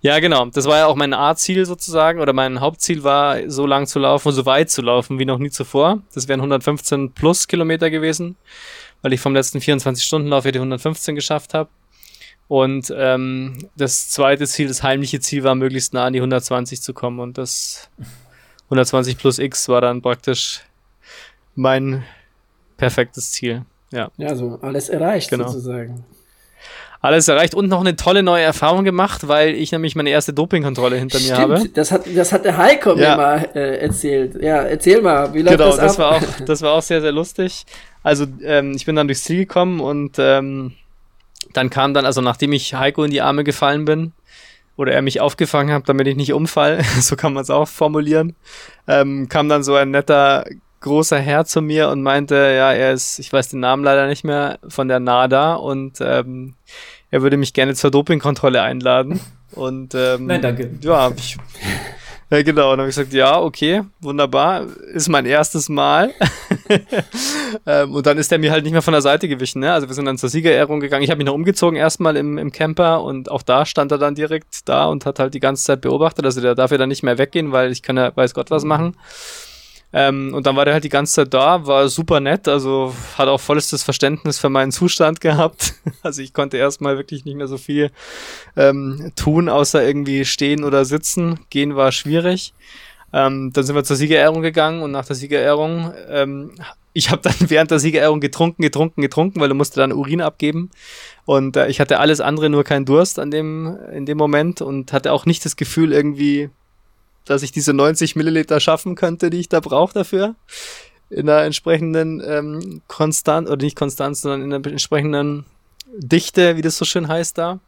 Ja, genau. Das war ja auch mein A-Ziel sozusagen oder mein Hauptziel war, so lang zu laufen und so weit zu laufen wie noch nie zuvor. Das wären 115 plus Kilometer gewesen, weil ich vom letzten 24-Stunden-Lauf ja die 115 geschafft habe. Und ähm, das zweite Ziel, das heimliche Ziel war, möglichst nah an die 120 zu kommen. Und das 120 plus X war dann praktisch mein perfektes Ziel. Ja, ja so alles erreicht genau. sozusagen alles erreicht und noch eine tolle neue Erfahrung gemacht, weil ich nämlich meine erste Dopingkontrolle hinter Stimmt, mir habe. Das hat, das hat der Heiko ja. mir mal äh, erzählt. Ja, erzähl mal, wie läuft genau, das, das ab? War auch, *laughs* das war auch sehr, sehr lustig. Also ähm, ich bin dann durchs Ziel gekommen und ähm, dann kam dann, also nachdem ich Heiko in die Arme gefallen bin, oder er mich aufgefangen hat, damit ich nicht umfall, *laughs* so kann man es auch formulieren, ähm, kam dann so ein netter großer Herr zu mir und meinte, ja, er ist, ich weiß den Namen leider nicht mehr, von der NADA und ähm, er würde mich gerne zur Dopingkontrolle einladen. Und ähm, Nein, danke. Ja, ich. *laughs* Ja, genau. Und dann habe ich gesagt, ja, okay, wunderbar, ist mein erstes Mal. *laughs* ähm, und dann ist er mir halt nicht mehr von der Seite gewichen. Ne? Also wir sind dann zur Siegerehrung gegangen. Ich habe mich noch umgezogen erstmal im, im Camper und auch da stand er dann direkt da und hat halt die ganze Zeit beobachtet. Also der darf ja dann nicht mehr weggehen, weil ich kann ja weiß Gott was machen. Ähm, und dann war der halt die ganze Zeit da, war super nett, also hat auch vollstes Verständnis für meinen Zustand *laughs* gehabt. Also ich konnte erstmal wirklich nicht mehr so viel ähm, tun, außer irgendwie stehen oder sitzen. Gehen war schwierig. Ähm, dann sind wir zur Siegerehrung gegangen und nach der Siegerehrung, ähm, ich habe dann *laughs* während der Siegerehrung getrunken, getrunken, getrunken, weil du musste dann Urin abgeben. Und äh, ich hatte alles andere, nur keinen Durst an dem, in dem Moment und hatte auch nicht das Gefühl, irgendwie dass ich diese 90 Milliliter schaffen könnte, die ich da brauche dafür. In einer entsprechenden ähm, Konstant, oder nicht Konstanz, sondern in einer entsprechenden Dichte, wie das so schön heißt da.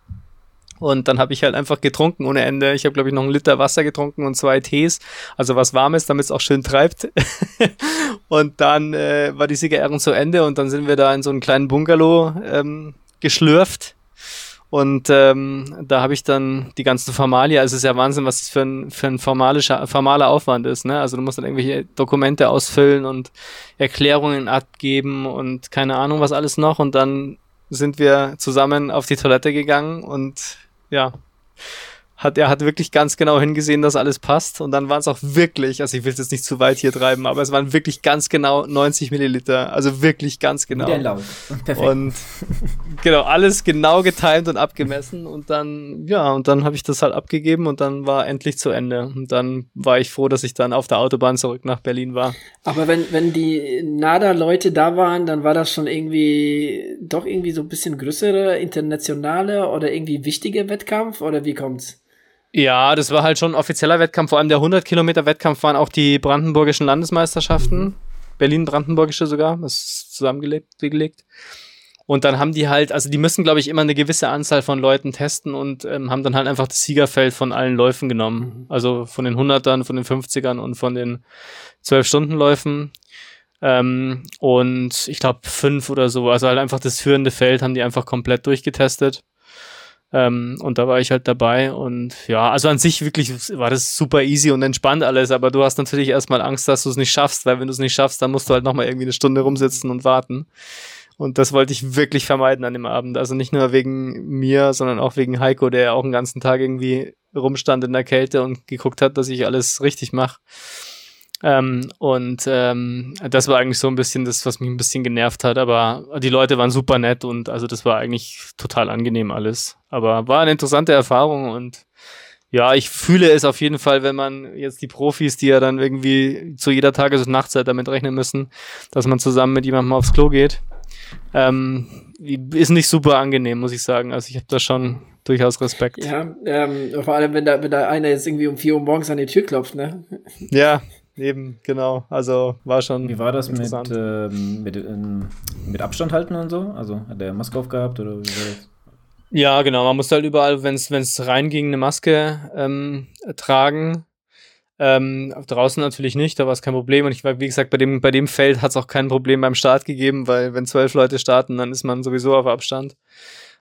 Und dann habe ich halt einfach getrunken ohne Ende. Ich habe, glaube ich, noch einen Liter Wasser getrunken und zwei Tees, also was Warmes, damit es auch schön treibt. *laughs* und dann äh, war die Siegerehrung zu Ende und dann sind wir da in so einen kleinen Bungalow ähm, geschlürft und ähm, da habe ich dann die ganzen Formalia, also es ist ja Wahnsinn, was das für ein, für ein formalischer, formaler Aufwand ist. Ne? Also du musst dann irgendwelche Dokumente ausfüllen und Erklärungen abgeben und keine Ahnung was alles noch. Und dann sind wir zusammen auf die Toilette gegangen und ja, hat er hat wirklich ganz genau hingesehen, dass alles passt. Und dann waren es auch wirklich, also ich will es jetzt nicht zu weit hier treiben, aber es waren wirklich ganz genau 90 Milliliter. Also wirklich ganz genau. Wie Lauf. *laughs* Perfekt. Und genau, alles genau getimt und abgemessen. Und dann, ja, und dann habe ich das halt abgegeben und dann war endlich zu Ende. Und dann war ich froh, dass ich dann auf der Autobahn zurück nach Berlin war. Aber wenn, wenn die NADA-Leute da waren, dann war das schon irgendwie doch irgendwie so ein bisschen größere, internationale oder irgendwie wichtige Wettkampf oder wie kommt's? Ja, das war halt schon ein offizieller Wettkampf. Vor allem der 100 Kilometer Wettkampf waren auch die brandenburgischen Landesmeisterschaften. Mhm. Berlin-Brandenburgische sogar, das ist zusammengelegt. Und dann haben die halt, also die müssen, glaube ich, immer eine gewisse Anzahl von Leuten testen und ähm, haben dann halt einfach das Siegerfeld von allen Läufen genommen. Mhm. Also von den 100ern, von den 50ern und von den 12-Stunden-Läufen. Ähm, und ich glaube fünf oder so. Also halt einfach das führende Feld haben die einfach komplett durchgetestet. Ähm, und da war ich halt dabei und ja, also an sich wirklich war das super easy und entspannt alles, aber du hast natürlich erstmal Angst, dass du es nicht schaffst, weil wenn du es nicht schaffst, dann musst du halt nochmal irgendwie eine Stunde rumsitzen und warten. Und das wollte ich wirklich vermeiden an dem Abend. Also nicht nur wegen mir, sondern auch wegen Heiko, der ja auch den ganzen Tag irgendwie rumstand in der Kälte und geguckt hat, dass ich alles richtig mache. Ähm, und ähm, das war eigentlich so ein bisschen das, was mich ein bisschen genervt hat. Aber die Leute waren super nett und also das war eigentlich total angenehm alles. Aber war eine interessante Erfahrung und ja, ich fühle es auf jeden Fall, wenn man jetzt die Profis, die ja dann irgendwie zu jeder Tages- und Nachtzeit damit rechnen müssen, dass man zusammen mit jemandem aufs Klo geht. Ähm, ist nicht super angenehm, muss ich sagen. Also ich habe da schon durchaus Respekt. Ja, ähm, vor allem, wenn da, wenn da einer jetzt irgendwie um 4 Uhr morgens an die Tür klopft, ne? Ja, Eben, genau. Also war schon. Wie war das mit, ähm, mit, ähm, mit Abstand halten und so? Also hat der Maske aufgehabt oder wie war das? Ja, genau. Man musste halt überall, wenn es reinging, eine Maske ähm, tragen. Ähm, draußen natürlich nicht, da war es kein Problem. Und ich war, wie gesagt, bei dem, bei dem Feld hat es auch kein Problem beim Start gegeben, weil wenn zwölf Leute starten, dann ist man sowieso auf Abstand.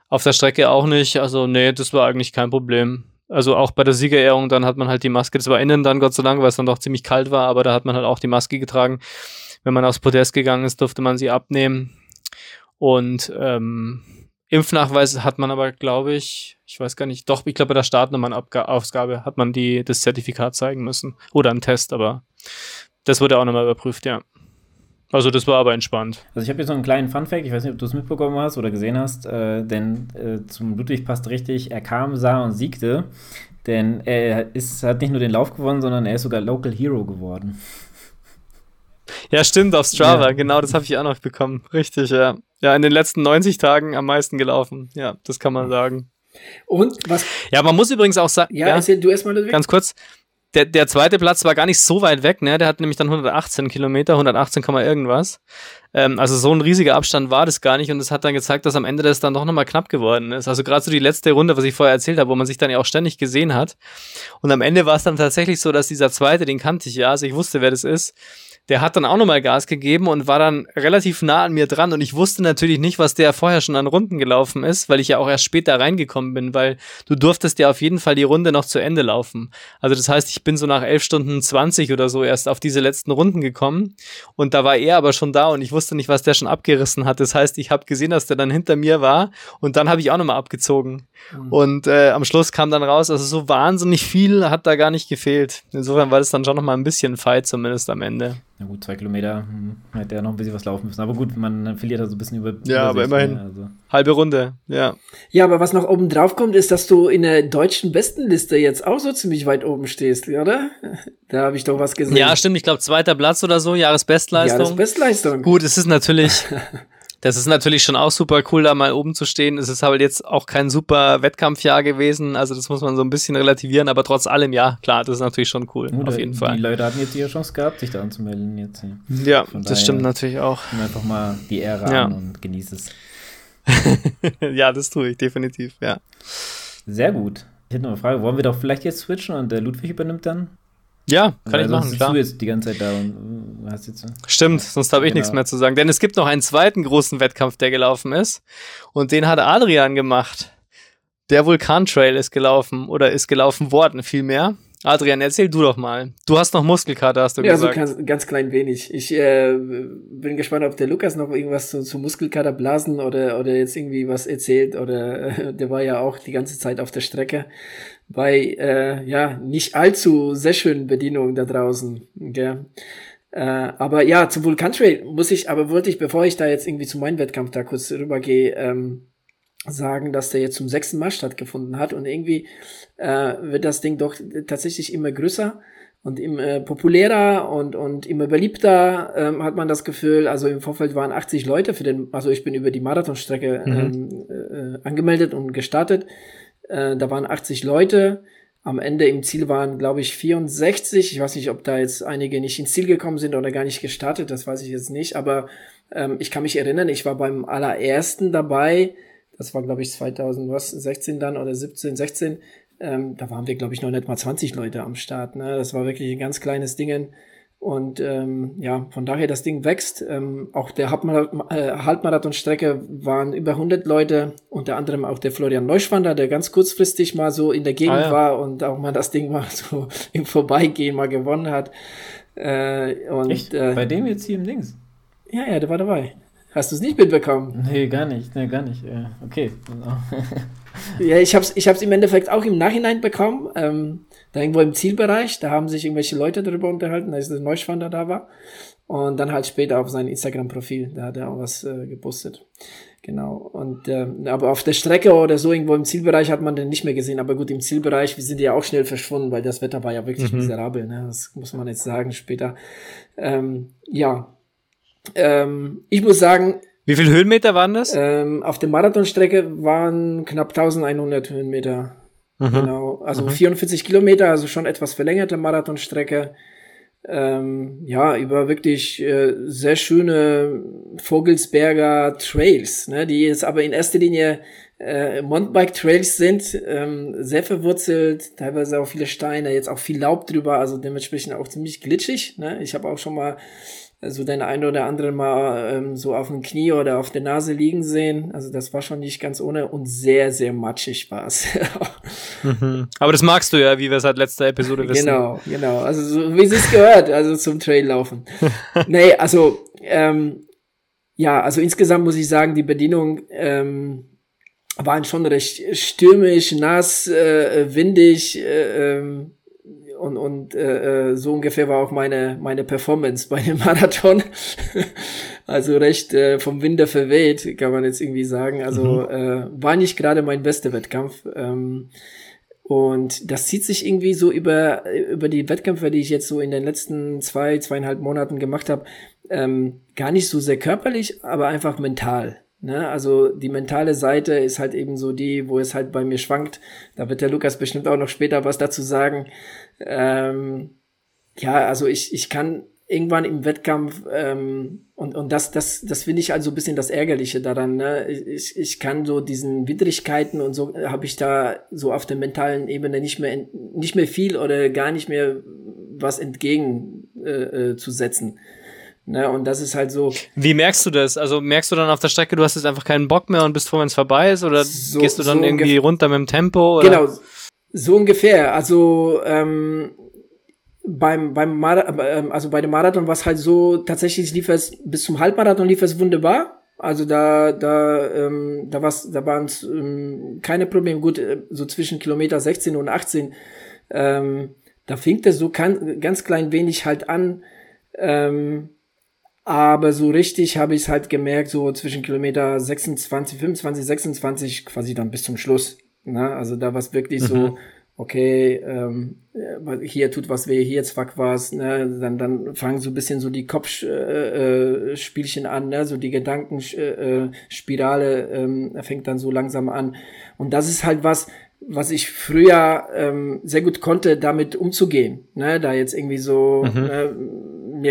Auf der Strecke auch nicht. Also, nee, das war eigentlich kein Problem. Also auch bei der Siegerehrung, dann hat man halt die Maske, das war innen dann Gott sei Dank, weil es dann doch ziemlich kalt war, aber da hat man halt auch die Maske getragen. Wenn man aufs Podest gegangen ist, durfte man sie abnehmen. Und ähm, Impfnachweis hat man aber, glaube ich, ich weiß gar nicht, doch, ich glaube, bei der Startnummernausgabe hat man die, das Zertifikat zeigen müssen. Oder einen Test, aber das wurde auch nochmal überprüft, ja. Also das war aber entspannt. Also ich habe hier so einen kleinen Funfact, ich weiß nicht, ob du es mitbekommen hast oder gesehen hast, äh, denn äh, zum Ludwig passt richtig, er kam, sah und siegte, denn er ist, hat nicht nur den Lauf gewonnen, sondern er ist sogar Local Hero geworden. Ja, stimmt, auf Strava, ja. genau, das habe ich auch noch bekommen. Richtig, ja. Ja, in den letzten 90 Tagen am meisten gelaufen. Ja, das kann man sagen. Und was? Ja, man muss übrigens auch sagen. Ja, ja du erstmal Ganz kurz der, der zweite Platz war gar nicht so weit weg, ne? Der hat nämlich dann 118 Kilometer, 118, irgendwas. Ähm, also so ein riesiger Abstand war das gar nicht und es hat dann gezeigt, dass am Ende das dann doch nochmal knapp geworden ist. Also gerade so die letzte Runde, was ich vorher erzählt habe, wo man sich dann ja auch ständig gesehen hat. Und am Ende war es dann tatsächlich so, dass dieser zweite, den kannte ich ja, also ich wusste, wer das ist, der hat dann auch nochmal Gas gegeben und war dann relativ nah an mir dran und ich wusste natürlich nicht, was der vorher schon an Runden gelaufen ist, weil ich ja auch erst später reingekommen bin, weil du durftest ja auf jeden Fall die Runde noch zu Ende laufen. Also das heißt, ich bin so nach elf Stunden 20 oder so erst auf diese letzten Runden gekommen und da war er aber schon da und ich wusste nicht, was der schon abgerissen hat. Das heißt, ich habe gesehen, dass der dann hinter mir war und dann habe ich auch nochmal abgezogen. Mhm. Und äh, am Schluss kam dann raus, also so wahnsinnig viel hat da gar nicht gefehlt. Insofern war das dann schon nochmal ein bisschen Fight zumindest am Ende. Na gut, zwei Kilometer hm, hätte er noch ein bisschen was laufen müssen. Aber gut, man verliert da so ein bisschen über. Ja, aber immerhin. Ne, also. Halbe Runde, ja. Ja, aber was noch oben drauf kommt, ist, dass du in der deutschen Bestenliste jetzt auch so ziemlich weit oben stehst, oder? *laughs* Da habe ich doch was gesehen. Ja, stimmt. Ich glaube, zweiter Platz oder so, Jahresbestleistung. Jahresbestleistung. Gut, es ist natürlich. *laughs* Das ist natürlich schon auch super cool, da mal oben zu stehen. Es ist halt jetzt auch kein super Wettkampfjahr gewesen, also das muss man so ein bisschen relativieren, aber trotz allem, ja, klar, das ist natürlich schon cool, Gut, auf jeden die Fall. Die Leute hatten jetzt die Chance gehabt, sich da anzumelden jetzt. Ja, Von das stimmt natürlich auch. Einfach mal die Ehre ja. an und genieß es. *laughs* ja, das tue ich definitiv, ja. Sehr gut. Ich hätte noch eine Frage, wollen wir doch vielleicht jetzt switchen und der Ludwig übernimmt dann? Ja, kann ich machen, klar. du jetzt die ganze Zeit da und hast jetzt. Stimmt, sonst habe ich genau. nichts mehr zu sagen. Denn es gibt noch einen zweiten großen Wettkampf, der gelaufen ist. Und den hat Adrian gemacht. Der Vulkantrail ist gelaufen oder ist gelaufen worden, vielmehr. Adrian, erzähl du doch mal. Du hast noch Muskelkater, hast du ja, gesagt. Ja, so ganz, ganz klein wenig. Ich äh, bin gespannt, ob der Lukas noch irgendwas zu, zu Muskelkater blasen oder, oder jetzt irgendwie was erzählt. Oder äh, der war ja auch die ganze Zeit auf der Strecke bei äh, ja nicht allzu sehr schönen Bedienungen da draußen. Gell? Äh, aber ja, zum Vulkan Trail muss ich, aber wollte ich, bevor ich da jetzt irgendwie zu meinem Wettkampf da kurz rübergehe, ähm, sagen, dass der jetzt zum sechsten Mal stattgefunden hat und irgendwie äh, wird das Ding doch tatsächlich immer größer und immer äh, populärer und, und immer beliebter, ähm, hat man das Gefühl. Also im Vorfeld waren 80 Leute für den, also ich bin über die Marathonstrecke mhm. ähm, äh, angemeldet und gestartet. Äh, da waren 80 Leute. Am Ende im Ziel waren, glaube ich, 64. Ich weiß nicht, ob da jetzt einige nicht ins Ziel gekommen sind oder gar nicht gestartet, das weiß ich jetzt nicht. Aber ähm, ich kann mich erinnern, ich war beim allerersten dabei das war, glaube ich, 2016 dann oder 17, 16. Ähm, da waren wir, glaube ich, noch nicht mal 20 Leute am Start. Ne? Das war wirklich ein ganz kleines Ding. Und ähm, ja, von daher das Ding wächst. Ähm, auch der äh, Halbmarathonstrecke waren über 100 Leute, unter anderem auch der Florian Neuschwander, der ganz kurzfristig mal so in der Gegend ah, ja. war und auch mal das Ding mal *laughs* so im Vorbeigehen mal gewonnen hat. Äh, und, Echt? Äh, Bei dem jetzt hier im Dings? Ja, ja, der war dabei. Hast du es nicht mitbekommen? Nee, gar nicht. Nee, gar nicht. Ja, okay. *laughs* ja, ich habe es ich hab's im Endeffekt auch im Nachhinein bekommen. Ähm, da irgendwo im Zielbereich, da haben sich irgendwelche Leute darüber unterhalten, als der Neuschwander da war. Und dann halt später auf sein Instagram-Profil, da hat er auch was äh, gepostet. Genau. Und äh, aber auf der Strecke oder so irgendwo im Zielbereich hat man den nicht mehr gesehen. Aber gut, im Zielbereich, wir sind ja auch schnell verschwunden, weil das Wetter war ja wirklich mhm. miserabel. Ne? Das muss man jetzt sagen später. Ähm, ja, ähm, ich muss sagen. Wie viele Höhenmeter waren das? Ähm, auf der Marathonstrecke waren knapp 1100 Höhenmeter. Mhm. Genau. Also mhm. 44 Kilometer, also schon etwas verlängerte Marathonstrecke. Ähm, ja, über wirklich äh, sehr schöne Vogelsberger Trails, ne, die jetzt aber in erster Linie äh, Mountainbike Trails sind, ähm, sehr verwurzelt, teilweise auch viele Steine, jetzt auch viel Laub drüber, also dementsprechend auch ziemlich glitschig. Ne? Ich habe auch schon mal so den einen oder anderen mal ähm, so auf dem Knie oder auf der Nase liegen sehen. Also das war schon nicht ganz ohne und sehr, sehr matschig war es. *laughs* mhm. Aber das magst du ja, wie wir es seit letzter Episode wissen. Genau, genau. Also so, wie es gehört, also zum Trail laufen. *laughs* nee, also ähm, ja, also insgesamt muss ich sagen, die Bedienung ähm, waren schon recht stürmisch, nass, äh, windig, äh, ähm, und, und äh, äh, so ungefähr war auch meine, meine Performance bei dem *laughs* Marathon. also recht äh, vom Winde verweht, kann man jetzt irgendwie sagen. Also mhm. äh, war nicht gerade mein bester Wettkampf. Ähm, und das zieht sich irgendwie so über, über die Wettkämpfe, die ich jetzt so in den letzten zwei, zweieinhalb Monaten gemacht habe, ähm, gar nicht so sehr körperlich, aber einfach mental. Ne? Also die mentale Seite ist halt eben so die, wo es halt bei mir schwankt. Da wird der Lukas bestimmt auch noch später was dazu sagen. Ähm, ja, also ich, ich kann irgendwann im Wettkampf ähm, und, und das, das, das finde ich also ein bisschen das Ärgerliche daran. Ne? Ich, ich kann so diesen Widrigkeiten und so habe ich da so auf der mentalen Ebene nicht mehr nicht mehr viel oder gar nicht mehr was entgegen äh, äh, zu setzen. Ne, und das ist halt so. Wie merkst du das? Also merkst du dann auf der Strecke, du hast jetzt einfach keinen Bock mehr und bist froh, wenn es vorbei ist? Oder so, gehst du dann so irgendwie runter mit dem Tempo? Oder? Genau, so ungefähr. Also ähm, beim, beim Mar ähm, also bei dem Marathon war es halt so, tatsächlich lief es bis zum Halbmarathon lief es wunderbar. Also da, da, ähm, da, war's, da waren es ähm, keine Probleme. Gut, äh, so zwischen Kilometer 16 und 18, ähm, da fing das so kann, ganz klein wenig halt an. Ähm, aber so richtig habe ich es halt gemerkt, so zwischen Kilometer 26, 25, 26, quasi dann bis zum Schluss. Ne? Also da war es wirklich mhm. so, okay, ähm, hier tut was weh, hier fuck was, ne? Dann, dann fangen so ein bisschen so die Kopfspielchen äh, äh, an, ne? So die Gedankenspirale äh, ähm, fängt dann so langsam an. Und das ist halt was, was ich früher ähm, sehr gut konnte, damit umzugehen. Ne? Da jetzt irgendwie so mhm. ne,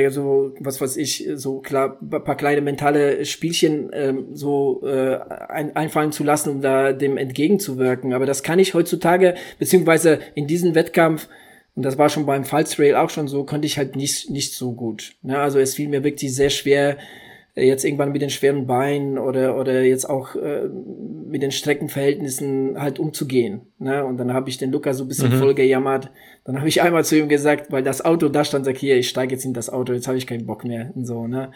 mir so, was weiß ich, so klar, paar kleine mentale Spielchen ähm, so äh, ein, einfallen zu lassen, um da dem entgegenzuwirken. Aber das kann ich heutzutage, beziehungsweise in diesem Wettkampf, und das war schon beim False auch schon so, konnte ich halt nicht, nicht so gut. Ne? Also es fiel mir wirklich sehr schwer, jetzt irgendwann mit den schweren Beinen oder, oder jetzt auch äh, mit den Streckenverhältnissen halt umzugehen. Ne? Und dann habe ich den Luca so ein bisschen mhm. voll gejammert. Dann habe ich einmal zu ihm gesagt, weil das Auto da stand, sag hier, ich steige jetzt in das Auto, jetzt habe ich keinen Bock mehr und so, ne?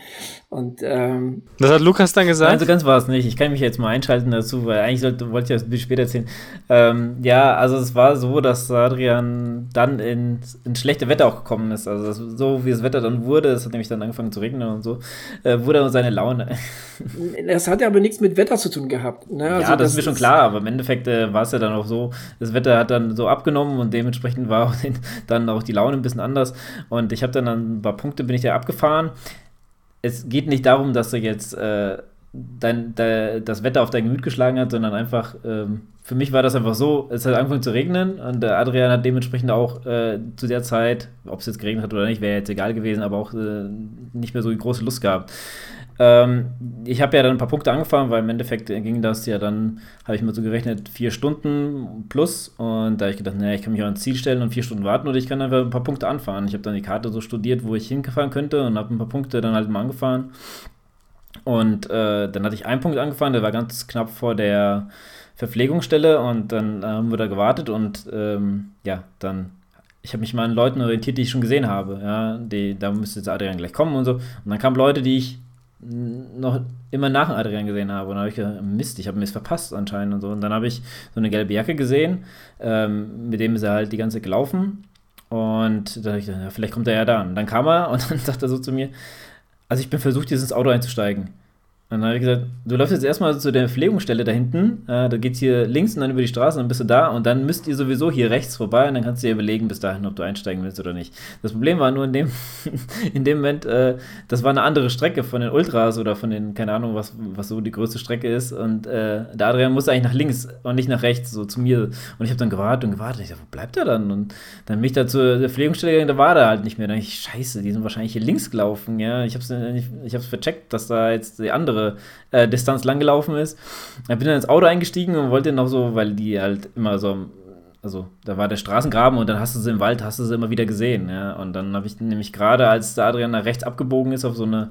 Und ähm, Was hat Lukas dann gesagt? Also ganz war es nicht. Ich kann mich jetzt mal einschalten dazu, weil eigentlich sollte, wollte ich das ein bisschen später erzählen. Ähm, ja, also es war so, dass Adrian dann in, in schlechte Wetter auch gekommen ist. Also das, so wie das Wetter dann wurde, es hat nämlich dann angefangen zu regnen und so, äh, wurde dann seine Laune. *laughs* Das hat ja aber nichts mit Wetter zu tun gehabt. Ne? Also ja, das, das, ist mir schon klar, aber im Endeffekt äh, war es ja dann auch so, das Wetter hat dann so abgenommen und dementsprechend war auch dann auch die Laune ein bisschen anders. Und ich habe dann ein paar Punkte bin ich da abgefahren. Es geht nicht darum, dass er jetzt äh, dein, de, das Wetter auf dein Gemüt geschlagen hat, sondern einfach, ähm, für mich war das einfach so, es hat angefangen zu regnen und Adrian hat dementsprechend auch äh, zu der Zeit, ob es jetzt geregnet hat oder nicht, wäre jetzt egal gewesen, aber auch äh, nicht mehr so die große Lust gehabt. Ähm, ich habe ja dann ein paar Punkte angefangen, weil im Endeffekt ging das ja dann, habe ich mal so gerechnet, vier Stunden plus. Und da habe ich gedacht, naja, ich kann mich auch ans Ziel stellen und vier Stunden warten oder ich kann einfach ein paar Punkte anfahren. Ich habe dann die Karte so studiert, wo ich hingefahren könnte und habe ein paar Punkte dann halt mal angefahren. Und äh, dann hatte ich einen Punkt angefahren, der war ganz knapp vor der Verpflegungsstelle und dann äh, haben wir da gewartet und ähm, ja, dann ich habe mich mal an Leuten orientiert, die ich schon gesehen habe. Ja, die, da müsste jetzt Adrian gleich kommen und so. Und dann kamen Leute, die ich noch immer nach Adrian gesehen habe. Und dann habe ich gedacht, Mist, ich habe mir es verpasst anscheinend und so. Und dann habe ich so eine gelbe Jacke gesehen, ähm, mit dem ist er halt die ganze Zeit gelaufen. Und da habe ich ja, vielleicht kommt er ja da. Und dann kam er *laughs* und dann sagt er so zu mir, also ich bin versucht, dieses Auto einzusteigen. Und dann habe ich gesagt, du läufst jetzt erstmal zu der Pflegungsstelle da hinten, äh, da geht's hier links und dann über die Straße, dann bist du da und dann müsst ihr sowieso hier rechts vorbei und dann kannst du dir überlegen bis dahin, ob du einsteigen willst oder nicht. Das Problem war nur in dem, *laughs* in dem Moment, äh, das war eine andere Strecke von den Ultras oder von den, keine Ahnung, was, was so die größte Strecke ist und äh, der Adrian musste eigentlich nach links und nicht nach rechts, so zu mir. Und ich habe dann gewartet und gewartet. Ich dachte, wo bleibt er dann? Und dann bin ich da zur Pflegungsstelle gegangen, da war er halt nicht mehr. Dann dachte ich, scheiße, die sind wahrscheinlich hier links gelaufen, ja. Ich habe es ich hab's vercheckt, dass da jetzt die andere äh, Distanz lang gelaufen ist. Ich bin dann ins Auto eingestiegen und wollte noch so, weil die halt immer so, also da war der Straßengraben und dann hast du sie im Wald, hast du sie immer wieder gesehen. Ja? Und dann habe ich nämlich gerade, als der Adrian nach rechts abgebogen ist auf so eine,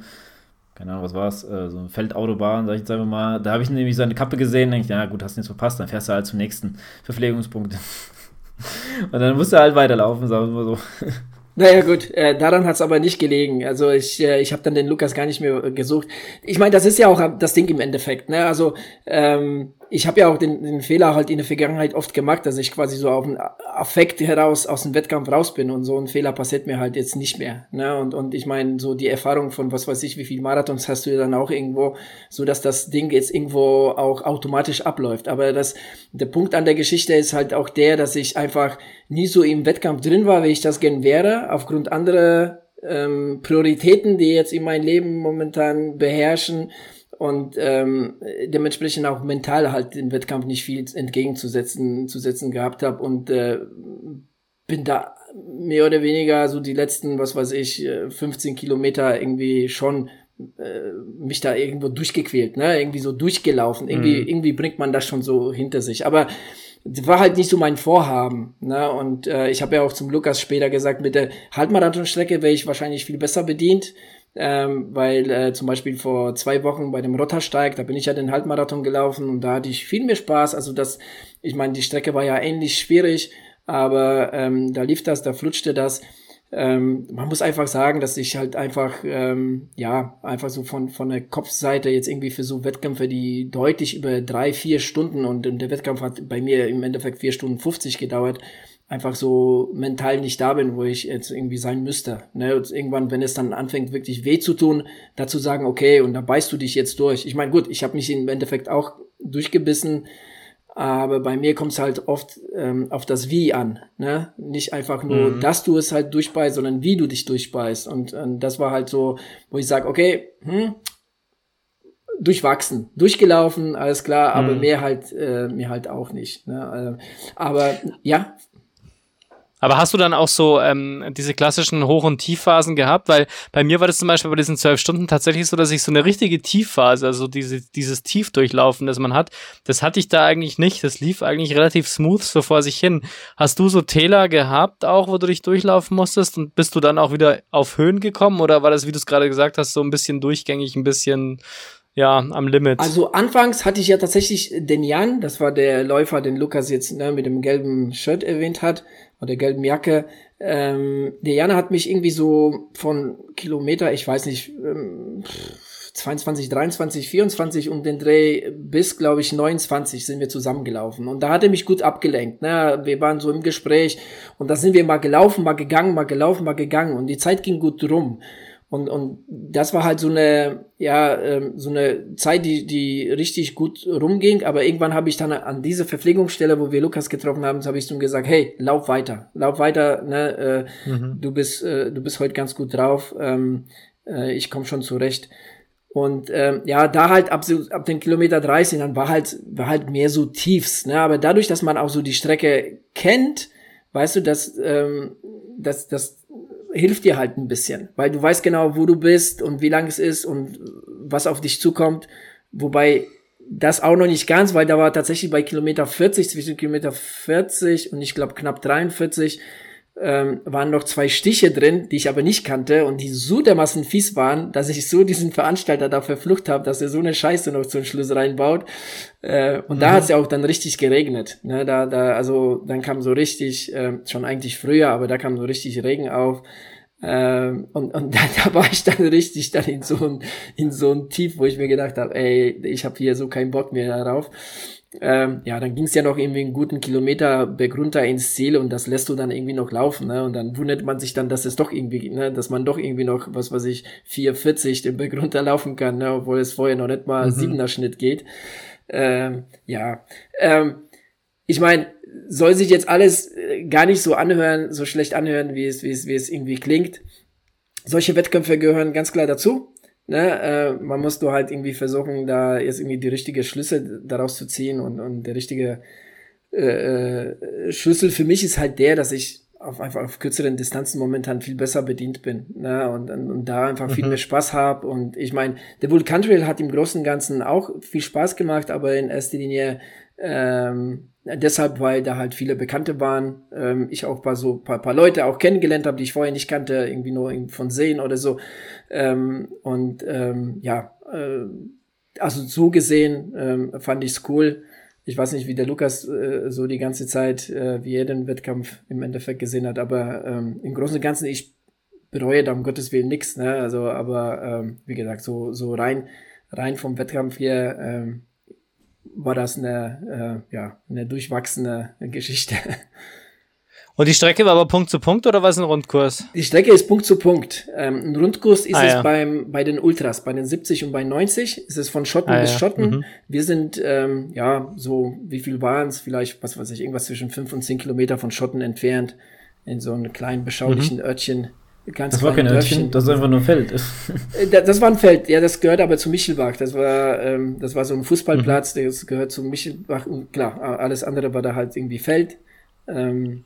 keine Ahnung, was war es, äh, so eine Feldautobahn, sag ich jetzt einfach mal, da habe ich nämlich seine Kappe gesehen, denke ich, ja gut, hast du nichts verpasst, dann fährst du halt zum nächsten Verpflegungspunkt. *laughs* und dann musst du halt weiterlaufen, sagen wir mal so. Naja gut, äh, daran hat es aber nicht gelegen. Also ich, äh, ich habe dann den Lukas gar nicht mehr gesucht. Ich meine, das ist ja auch das Ding im Endeffekt. Ne? Also ähm, ich habe ja auch den, den Fehler halt in der Vergangenheit oft gemacht, dass ich quasi so auf den Affekt heraus aus dem Wettkampf raus bin und so ein Fehler passiert mir halt jetzt nicht mehr. Ne? Und, und ich meine, so die Erfahrung von was weiß ich, wie viel Marathons hast du ja dann auch irgendwo, so dass das Ding jetzt irgendwo auch automatisch abläuft. Aber das, der Punkt an der Geschichte ist halt auch der, dass ich einfach nie so im Wettkampf drin war, wie ich das gern wäre, aufgrund anderer ähm, Prioritäten, die jetzt in mein Leben momentan beherrschen und ähm, dementsprechend auch mental halt im Wettkampf nicht viel entgegenzusetzen zu setzen gehabt habe und äh, bin da mehr oder weniger so die letzten, was weiß ich, 15 äh, Kilometer irgendwie schon äh, mich da irgendwo durchgequält, ne, irgendwie so durchgelaufen. Irgendwie, mhm. irgendwie bringt man das schon so hinter sich. Aber war halt nicht so mein Vorhaben. Ne? Und äh, ich habe ja auch zum Lukas später gesagt, mit der Halbmarathonstrecke wäre ich wahrscheinlich viel besser bedient ähm, weil äh, zum Beispiel vor zwei Wochen bei dem Rottersteig, da bin ich ja den Halbmarathon gelaufen und da hatte ich viel mehr Spaß. Also das, ich meine, die Strecke war ja ähnlich schwierig, aber ähm, da lief das, da flutschte das. Ähm, man muss einfach sagen, dass ich halt einfach, ähm, ja, einfach so von, von der Kopfseite jetzt irgendwie für so Wettkämpfe, die deutlich über drei, vier Stunden und, und der Wettkampf hat bei mir im Endeffekt vier Stunden 50 gedauert, einfach so mental nicht da bin, wo ich jetzt irgendwie sein müsste. Ne? Und irgendwann, wenn es dann anfängt, wirklich weh zu tun, dazu sagen, okay, und da beißt du dich jetzt durch. Ich meine, gut, ich habe mich im Endeffekt auch durchgebissen, aber bei mir kommt es halt oft ähm, auf das Wie an. Ne? Nicht einfach nur, mhm. dass du es halt durchbeißt, sondern wie du dich durchbeißt. Und, und das war halt so, wo ich sage, okay, hm, durchwachsen, durchgelaufen, alles klar, aber mhm. mehr halt, äh, mehr halt auch nicht. Ne? Äh, aber ja, aber hast du dann auch so ähm, diese klassischen Hoch- und Tiefphasen gehabt? Weil bei mir war das zum Beispiel bei diesen zwölf Stunden tatsächlich so, dass ich so eine richtige Tiefphase, also diese, dieses Tiefdurchlaufen, das man hat, das hatte ich da eigentlich nicht. Das lief eigentlich relativ smooth so vor sich hin. Hast du so Täler gehabt auch, wo du dich durchlaufen musstest und bist du dann auch wieder auf Höhen gekommen? Oder war das, wie du es gerade gesagt hast, so ein bisschen durchgängig, ein bisschen ja, am Limit. Also anfangs hatte ich ja tatsächlich den Jan, das war der Läufer, den Lukas jetzt ne, mit dem gelben Shirt erwähnt hat, oder der gelben Jacke. Ähm, der Jan hat mich irgendwie so von Kilometer, ich weiß nicht, ähm, 22, 23, 24 um den Dreh bis, glaube ich, 29 sind wir zusammengelaufen. Und da hat er mich gut abgelenkt. Ne? Wir waren so im Gespräch und da sind wir mal gelaufen, mal gegangen, mal gelaufen, mal gegangen. Und die Zeit ging gut rum. Und, und das war halt so eine, ja, ähm, so eine Zeit, die, die richtig gut rumging. Aber irgendwann habe ich dann an diese Verpflegungsstelle, wo wir Lukas getroffen haben, habe ich ihm gesagt, hey, lauf weiter, lauf weiter, ne, äh, mhm. du bist, äh, du bist heute ganz gut drauf, ähm, äh, ich komme schon zurecht. Und ähm, ja, da halt ab, ab den Kilometer 30, dann war halt, war halt mehr so Tiefs. Ne? Aber dadurch, dass man auch so die Strecke kennt, weißt du, dass, ähm, dass, dass hilft dir halt ein bisschen, weil du weißt genau, wo du bist und wie lang es ist und was auf dich zukommt. Wobei das auch noch nicht ganz, weil da war tatsächlich bei Kilometer 40, zwischen Kilometer 40 und ich glaube knapp 43, ähm, waren noch zwei Stiche drin, die ich aber nicht kannte und die so dermaßen fies waren, dass ich so diesen Veranstalter da verflucht habe, dass er so eine Scheiße noch zum Schluss reinbaut. Äh, und mhm. da hat es ja auch dann richtig geregnet. Ne? Da, da, also dann kam so richtig, äh, schon eigentlich früher, aber da kam so richtig Regen auf. Ähm, und und *laughs* da, da war ich dann richtig dann in so ein, in so ein Tief, wo ich mir gedacht habe, ey, ich habe hier so keinen Bock mehr darauf. Ähm, ja, dann ging es ja noch irgendwie einen guten Kilometer bergunter ins Ziel und das lässt du dann irgendwie noch laufen, ne? Und dann wundert man sich dann, dass es doch irgendwie, ne, dass man doch irgendwie noch, was weiß ich, 4,40 den Berg *laughs* runter laufen kann, ne? obwohl es vorher noch nicht mal mhm. siebener Schnitt geht. Ähm, ja. Ähm, ich meine, soll sich jetzt alles äh, gar nicht so anhören, so schlecht anhören, wie es, wie es, wie es irgendwie klingt. Solche Wettkämpfe gehören ganz klar dazu. Ne, äh, man muss nur halt irgendwie versuchen, da jetzt irgendwie die richtige Schlüssel daraus zu ziehen und, und der richtige äh, äh, Schlüssel für mich ist halt der, dass ich auf einfach auf kürzeren Distanzen momentan viel besser bedient bin ne? und, und, und da einfach mhm. viel mehr Spaß habe und ich meine, der Vulkan Trail hat im Großen und Ganzen auch viel Spaß gemacht, aber in erster Linie ähm, deshalb, weil da halt viele Bekannte waren, ähm, ich auch paar so paar, paar Leute auch kennengelernt habe, die ich vorher nicht kannte, irgendwie nur von sehen oder so. Ähm, und ähm, ja, äh, also so gesehen ähm, fand ich's cool. Ich weiß nicht, wie der Lukas äh, so die ganze Zeit, äh, wie er den Wettkampf im Endeffekt gesehen hat, aber ähm, im Großen und Ganzen, ich bereue da um Gottes Willen nichts, ne? Also, aber ähm, wie gesagt, so, so rein, rein vom Wettkampf hier, ähm, war das eine, äh, ja, eine durchwachsene Geschichte. *laughs* Und die Strecke war aber Punkt zu Punkt oder war es ein Rundkurs? Die Strecke ist Punkt zu Punkt. Ähm, ein Rundkurs ist ah, es ja. beim, bei den Ultras, bei den 70 und bei 90 ist es von Schotten ah, bis ja. Schotten. Mhm. Wir sind, ähm, ja, so, wie viel waren es? Vielleicht, was weiß ich, irgendwas zwischen 5 und 10 Kilometer von Schotten entfernt, in so einem kleinen, beschaulichen mhm. Örtchen. Ganz das war kein Örtchen, das ist einfach nur ein Feld. Äh, das war ein Feld, ja, das gehört aber zu Michelbach. Das war, ähm, das war so ein Fußballplatz, mhm. das gehört zu Michelbach. Und klar, alles andere war da halt irgendwie Feld. Ähm,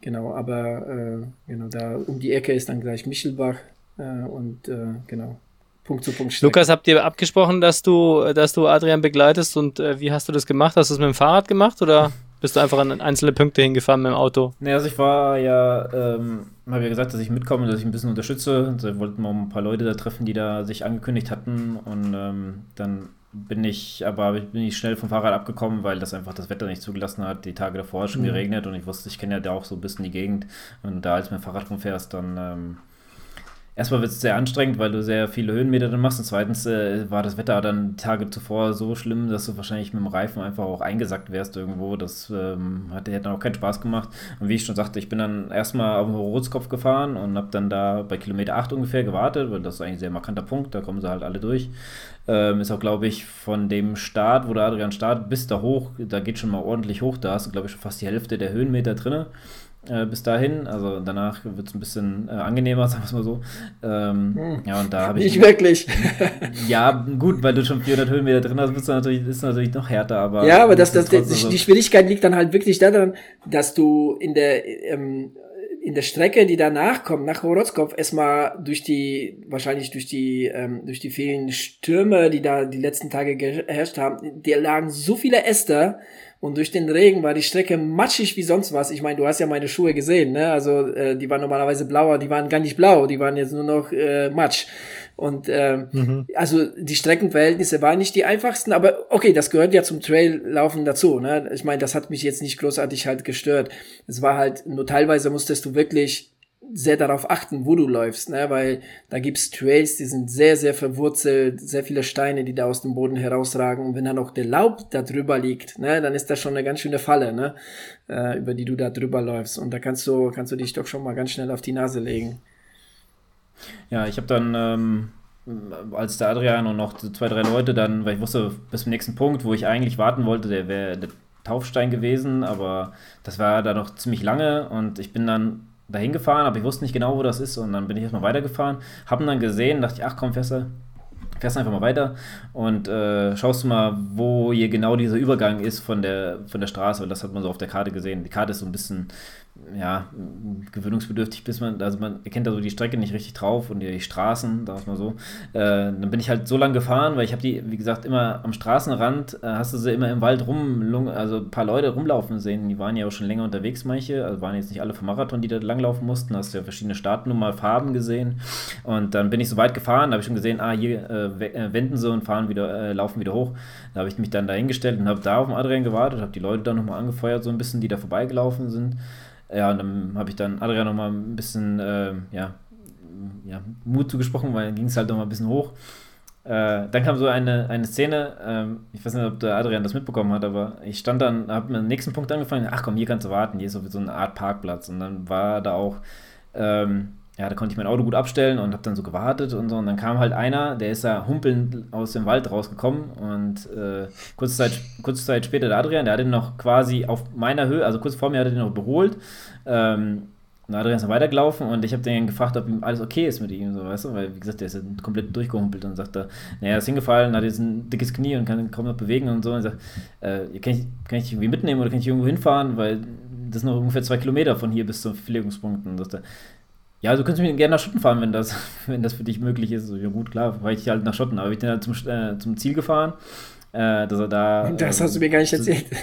genau, aber äh, genau, da um die Ecke ist dann gleich Michelbach äh, und äh, genau. Punkt zu Punkt. Strecke. Lukas, habt ihr abgesprochen, dass du, dass du Adrian begleitest und äh, wie hast du das gemacht? Hast du es mit dem Fahrrad gemacht oder? *laughs* Bist du einfach an einzelne Punkte hingefahren mit dem Auto? Ne, also ich war ja, ähm, habe ja gesagt, dass ich mitkomme, dass ich ein bisschen unterstütze. Wir wollten mal ein paar Leute da treffen, die da sich angekündigt hatten. Und ähm, dann bin ich, aber bin ich schnell vom Fahrrad abgekommen, weil das einfach das Wetter nicht zugelassen hat. Die Tage davor hat schon mhm. geregnet und ich wusste, ich kenne ja da auch so ein bisschen die Gegend. Und da als du mit dem Fahrrad rumfährst, dann ähm, erstmal wird es sehr anstrengend, weil du sehr viele Höhenmeter dann machst. Und zweitens äh, war das Wetter dann Tage zuvor so schlimm, dass du wahrscheinlich mit dem Reifen einfach auch eingesackt wärst irgendwo. Das ähm, hat, hätte dann auch keinen Spaß gemacht. Und wie ich schon sagte, ich bin dann erstmal auf den Rotzkopf gefahren und habe dann da bei Kilometer 8 ungefähr gewartet, weil das ist eigentlich ein sehr markanter Punkt, da kommen sie halt alle durch. Ähm, ist auch, glaube ich, von dem Start, wo der Adrian startet, bis da hoch, da geht schon mal ordentlich hoch. Da hast du, glaube ich, schon fast die Hälfte der Höhenmeter drin äh, bis dahin. Also danach wird es ein bisschen äh, angenehmer, *laughs* sagen wir es mal so. Ähm, hm. Ja, und da habe ich. Nicht wirklich. *laughs* ja, gut, weil du schon 400 Höhenmeter drin hast, bist du natürlich, ist natürlich noch härter, aber. Ja, aber das, das, das, die, die Schwierigkeit liegt dann halt wirklich daran, dass du in der, ähm, in der Strecke, die danach kommt, nach Horotzkopf, erstmal durch die, wahrscheinlich durch die, ähm, durch die vielen Stürme, die da die letzten Tage geherrscht haben, dir lagen so viele Äste, und durch den Regen war die Strecke matschig wie sonst was. Ich meine, du hast ja meine Schuhe gesehen, ne? Also äh, die waren normalerweise blauer, die waren gar nicht blau, die waren jetzt nur noch äh, Matsch. Und äh, mhm. also die Streckenverhältnisse waren nicht die einfachsten, aber okay, das gehört ja zum Traillaufen dazu. Ne? Ich meine, das hat mich jetzt nicht großartig halt gestört. Es war halt nur teilweise musstest du wirklich sehr darauf achten, wo du läufst, ne? weil da gibt's Trails, die sind sehr, sehr verwurzelt, sehr viele Steine, die da aus dem Boden herausragen und wenn dann auch der Laub da drüber liegt, ne, dann ist das schon eine ganz schöne Falle, ne? Äh, über die du da drüber läufst und da kannst du, kannst du dich doch schon mal ganz schnell auf die Nase legen. Ja, ich habe dann, ähm, als der Adrian und noch zwei, drei Leute dann, weil ich wusste, bis zum nächsten Punkt, wo ich eigentlich warten wollte, der wäre der Taufstein gewesen, aber das war da noch ziemlich lange und ich bin dann dahin gefahren, aber ich wusste nicht genau, wo das ist. Und dann bin ich erstmal weitergefahren, haben dann gesehen, dachte ich, ach komm, fährst du, fährst einfach mal weiter und äh, schaust du mal, wo hier genau dieser Übergang ist von der, von der Straße. Und das hat man so auf der Karte gesehen. Die Karte ist so ein bisschen ja, gewöhnungsbedürftig, bis man, also man erkennt da so die Strecke nicht richtig drauf und die Straßen, da mal so. Äh, dann bin ich halt so lang gefahren, weil ich habe die, wie gesagt, immer am Straßenrand, äh, hast du sie immer im Wald rum, also ein paar Leute rumlaufen sehen, die waren ja auch schon länger unterwegs, manche, also waren jetzt nicht alle vom Marathon, die da langlaufen mussten, hast ja verschiedene Startnummer, Farben gesehen und dann bin ich so weit gefahren, da habe ich schon gesehen, ah, hier äh, äh, wenden sie und fahren wieder, äh, laufen wieder hoch. Da habe ich mich dann dahingestellt und habe da auf den Adrian gewartet, habe die Leute dann nochmal angefeuert, so ein bisschen, die da vorbeigelaufen sind. Ja, und dann habe ich dann Adrian noch mal ein bisschen äh, ja, ja, Mut zugesprochen, weil dann ging es halt noch mal ein bisschen hoch. Äh, dann kam so eine, eine Szene, ähm, ich weiß nicht, ob der Adrian das mitbekommen hat, aber ich stand dann, habe mir den nächsten Punkt angefangen, ach komm, hier kannst du warten, hier ist so, so eine Art Parkplatz. Und dann war da auch ähm, ja, da konnte ich mein Auto gut abstellen und habe dann so gewartet und so. Und dann kam halt einer, der ist da humpelnd aus dem Wald rausgekommen und äh, kurze, Zeit, kurze Zeit später der Adrian, der hat ihn noch quasi auf meiner Höhe, also kurz vor mir hat er den noch überholt. Ähm, und Adrian ist dann weitergelaufen und ich habe den gefragt, ob ihm alles okay ist mit ihm, so, weißt du, weil, wie gesagt, der ist ja komplett durchgehumpelt und sagt da, naja, er ist hingefallen, hat jetzt ein dickes Knie und kann kaum noch bewegen und so. Und sagt, äh, kann, ich, kann ich dich irgendwie mitnehmen oder kann ich irgendwo hinfahren, weil das sind noch ungefähr zwei Kilometer von hier bis zum Verlegungspunkt. Und sagt er, ja, du könntest mich gerne nach Schotten fahren, wenn das, *laughs* wenn das für dich möglich ist. Ja gut, klar, fahre ich halt nach Schotten. Aber ich bin dann zum, äh, zum Ziel gefahren, äh, dass er da... *laughs* Das hast du mir gar nicht erzählt. *laughs*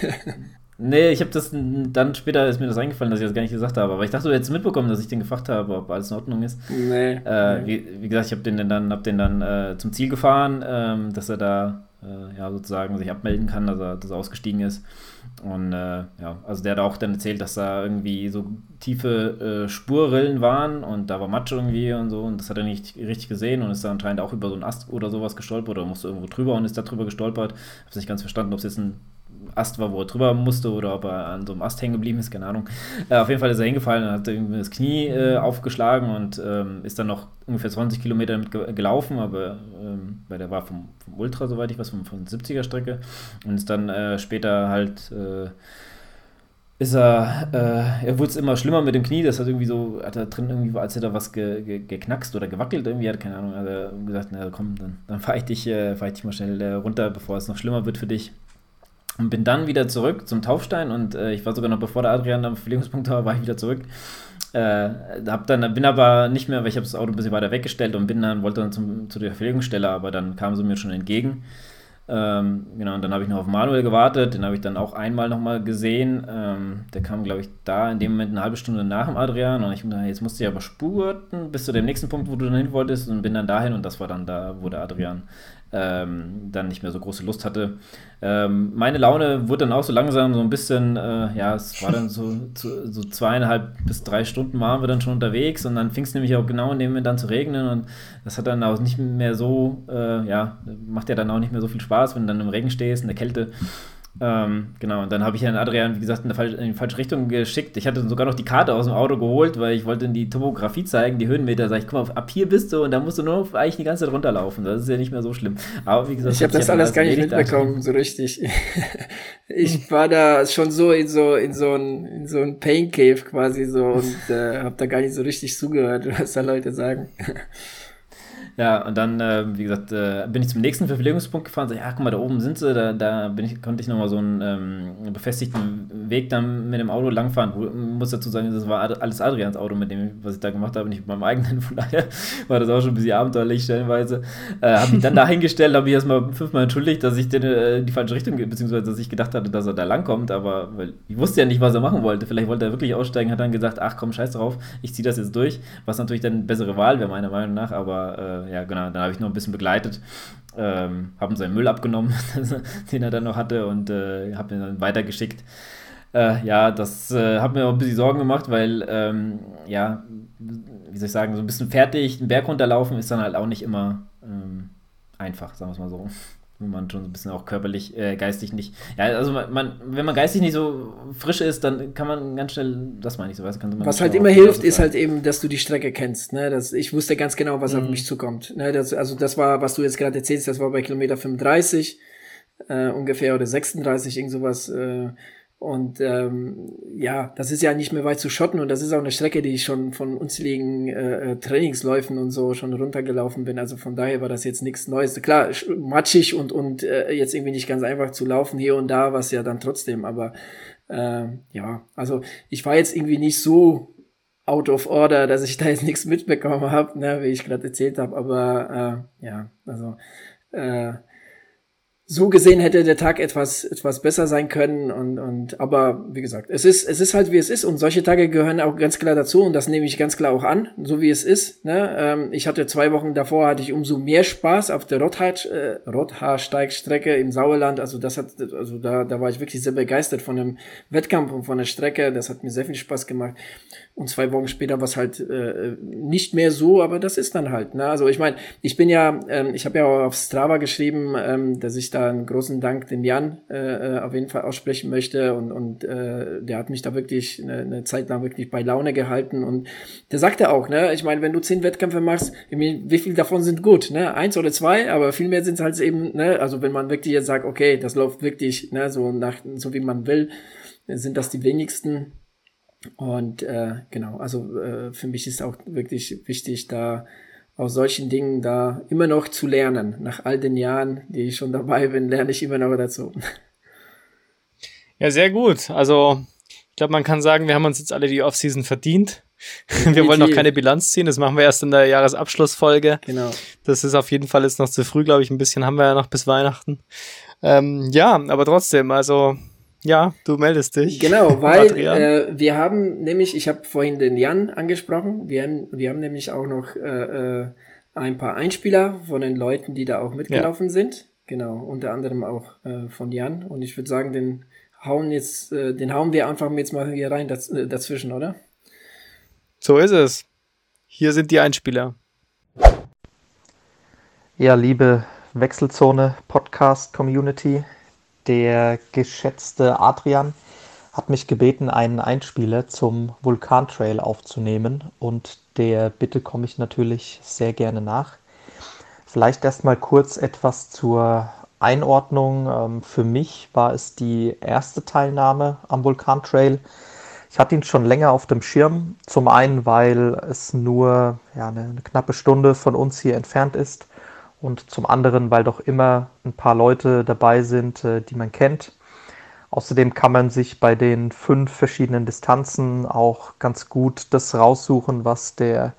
Nee, ich habe das dann später ist mir das eingefallen, dass ich das gar nicht gesagt habe. Aber ich dachte, du hättest mitbekommen, dass ich den gefragt habe, ob alles in Ordnung ist. Nee. Äh. Wie, wie, gesagt, ich habe den dann, hab den dann äh, zum Ziel gefahren, ähm, dass er da äh, ja sozusagen sich abmelden kann, dass er, dass er ausgestiegen ist. Und äh, ja, also der hat auch dann erzählt, dass da irgendwie so tiefe äh, Spurrillen waren und da war Matsch irgendwie und so und das hat er nicht richtig gesehen und ist da anscheinend auch über so einen Ast oder sowas gestolpert oder musste irgendwo drüber und ist da drüber gestolpert. Hab's nicht ganz verstanden, ob es jetzt ein Ast war, wo er drüber musste oder ob er an so einem Ast hängen geblieben ist, keine Ahnung. Äh, auf jeden Fall ist er hingefallen und hat irgendwie das Knie äh, aufgeschlagen und ähm, ist dann noch ungefähr 20 Kilometer ge gelaufen, aber ähm, weil der war vom, vom Ultra, soweit ich weiß, von, von 70er Strecke und ist dann äh, später halt äh, ist er, äh, er wurde es immer schlimmer mit dem Knie, das hat irgendwie so, hat er drin irgendwie, als hätte er was ge, ge, geknackst oder gewackelt irgendwie, hat keine Ahnung, hat er gesagt, na komm, dann, dann fahre ich, dich, äh, fahr ich dich mal schnell äh, runter, bevor es noch schlimmer wird für dich. Und bin dann wieder zurück zum Taufstein und äh, ich war sogar noch bevor der Adrian am Verlegungspunkt war, war ich wieder zurück. Äh, hab dann, bin aber nicht mehr, weil ich habe das Auto ein bisschen weiter weggestellt und bin dann, wollte dann zum, zu der Verlegungsstelle, aber dann kamen sie mir schon entgegen. Ähm, genau, und dann habe ich noch auf Manuel gewartet, den habe ich dann auch einmal nochmal gesehen. Ähm, der kam, glaube ich, da in dem Moment eine halbe Stunde nach dem Adrian und ich jetzt musste ich aber spurten bis zu dem nächsten Punkt, wo du dann hin wolltest und bin dann dahin und das war dann da, wo der Adrian ähm, dann nicht mehr so große Lust hatte. Ähm, meine Laune wurde dann auch so langsam so ein bisschen, äh, ja, es war dann so, *laughs* zu, so zweieinhalb bis drei Stunden waren wir dann schon unterwegs und dann fing es nämlich auch genau in dem Moment dann zu regnen und das hat dann auch nicht mehr so, äh, ja, macht ja dann auch nicht mehr so viel Spaß, wenn du dann im Regen stehst, in der Kälte. Ähm, genau, und dann habe ich Herrn Adrian, wie gesagt, in, die falsche Richtung geschickt. Ich hatte sogar noch die Karte aus dem Auto geholt, weil ich wollte in die Topografie zeigen, die Höhenmeter. Sag ich, guck mal, ab hier bist du und da musst du nur eigentlich die ganze Zeit runterlaufen. Das ist ja nicht mehr so schlimm. Aber wie gesagt, ich habe das alles gar nicht mitbekommen, so richtig. *laughs* ich war da schon so in so in so ein in so ein Pain Cave quasi so und äh, habe da gar nicht so richtig zugehört, *laughs* was da Leute sagen. Ja, und dann, äh, wie gesagt, äh, bin ich zum nächsten Verpflegungspunkt gefahren. So, ja, guck mal, da oben sind sie. Da, da ich, konnte ich nochmal so einen ähm, befestigten Weg dann mit dem Auto langfahren. Ich muss dazu sagen, das war alles Adrians Auto, mit dem, was ich da gemacht habe, nicht mit meinem eigenen. *laughs* Von daher war das auch schon ein bisschen abenteuerlich stellenweise. Äh, habe mich dann dahingestellt, habe mich erstmal fünfmal entschuldigt, dass ich den, äh, die falsche Richtung, beziehungsweise dass ich gedacht hatte, dass er da langkommt. Aber ich wusste ja nicht, was er machen wollte. Vielleicht wollte er wirklich aussteigen, hat dann gesagt, ach komm, scheiß drauf, ich ziehe das jetzt durch. Was natürlich dann eine bessere Wahl wäre, meiner Meinung nach. Aber äh, ja, genau, dann habe ich noch ein bisschen begleitet. Ähm, haben seinen Müll abgenommen, *laughs* den er dann noch hatte und äh, habe ihn dann weitergeschickt. Äh, ja, das äh, hat mir auch ein bisschen Sorgen gemacht, weil, ähm, ja, wie soll ich sagen, so ein bisschen fertig, den Berg runterlaufen ist dann halt auch nicht immer ähm, einfach, sagen wir es mal so wenn man schon so ein bisschen auch körperlich, äh, geistig nicht. Ja, also man, wenn man geistig nicht so frisch ist, dann kann man ganz schnell, das meine ich so, weißt, kann Was halt immer hilft, ist halt eben, dass du die Strecke kennst. Ne? Das, ich wusste ganz genau, was mhm. auf mich zukommt. Ne? Das, also das war, was du jetzt gerade erzählst, das war bei Kilometer 35 äh, ungefähr oder 36, irgend sowas. Äh, und ähm, ja, das ist ja nicht mehr weit zu schotten und das ist auch eine Strecke, die ich schon von unzähligen äh, äh, Trainingsläufen und so schon runtergelaufen bin. Also von daher war das jetzt nichts Neues. Klar, matschig und, und äh, jetzt irgendwie nicht ganz einfach zu laufen hier und da, was ja dann trotzdem, aber äh, ja, also ich war jetzt irgendwie nicht so out of order, dass ich *laughs* da jetzt nichts mitbekommen habe, ne, wie ich gerade erzählt habe, aber äh, ja, also äh, so gesehen hätte der Tag etwas, etwas besser sein können und, und, aber wie gesagt, es ist, es ist halt wie es ist und solche Tage gehören auch ganz klar dazu und das nehme ich ganz klar auch an, so wie es ist, ne? Ähm, ich hatte zwei Wochen davor hatte ich umso mehr Spaß auf der Rothaar, äh, Rothaarsteigstrecke im Sauerland, also das hat, also da, da war ich wirklich sehr begeistert von dem Wettkampf und von der Strecke, das hat mir sehr viel Spaß gemacht und zwei Wochen später war es halt äh, nicht mehr so, aber das ist dann halt, ne? Also ich meine, ich bin ja, ähm, ich habe ja auch auf Strava geschrieben, ähm, dass ich da einen großen Dank dem Jan äh, äh, auf jeden Fall aussprechen möchte und, und äh, der hat mich da wirklich eine, eine Zeit lang wirklich bei Laune gehalten und der sagte auch, ne, ich meine, wenn du zehn Wettkämpfe machst, wie viel davon sind gut, ne, eins oder zwei, aber viel mehr sind es halt eben, ne, also wenn man wirklich jetzt sagt, okay, das läuft wirklich, ne, so nach, so wie man will, sind das die wenigsten. Und äh, genau, also äh, für mich ist auch wirklich wichtig, da aus solchen Dingen da immer noch zu lernen. Nach all den Jahren, die ich schon dabei bin, lerne ich immer noch dazu. *laughs* Ja, sehr gut. Also, ich glaube, man kann sagen, wir haben uns jetzt alle die Offseason verdient. Definitiv. *laughs* Wir wollen noch keine Bilanz ziehen, das machen wir erst in der Jahresabschlussfolge. Genau. Das ist auf jeden Fall jetzt noch zu früh, glaube ich. Ein bisschen haben wir ja noch bis Weihnachten. Ähm, ja, aber trotzdem, also ja, du meldest dich. Genau, *laughs* weil äh, wir haben nämlich, ich habe vorhin den Jan angesprochen, wir haben, wir haben nämlich auch noch äh, äh, ein paar Einspieler von den Leuten, die da auch mitgelaufen ja. sind. Genau, unter anderem auch äh, von Jan. Und ich würde sagen, den hauen jetzt, äh, den hauen wir einfach jetzt mal hier rein daz äh, dazwischen, oder? So ist es. Hier sind die Einspieler. Ja, liebe Wechselzone Podcast Community, der geschätzte Adrian hat mich gebeten, einen Einspieler zum Vulkantrail aufzunehmen und der Bitte komme ich natürlich sehr gerne nach. Vielleicht erstmal kurz etwas zur Einordnung. Ähm, für mich war es die erste Teilnahme am Vulkantrail. Ich hatte ihn schon länger auf dem Schirm. Zum einen, weil es nur ja, eine, eine knappe Stunde von uns hier entfernt ist und zum anderen, weil doch immer ein paar Leute dabei sind, äh, die man kennt. Außerdem kann man sich bei den fünf verschiedenen Distanzen auch ganz gut das raussuchen, was der,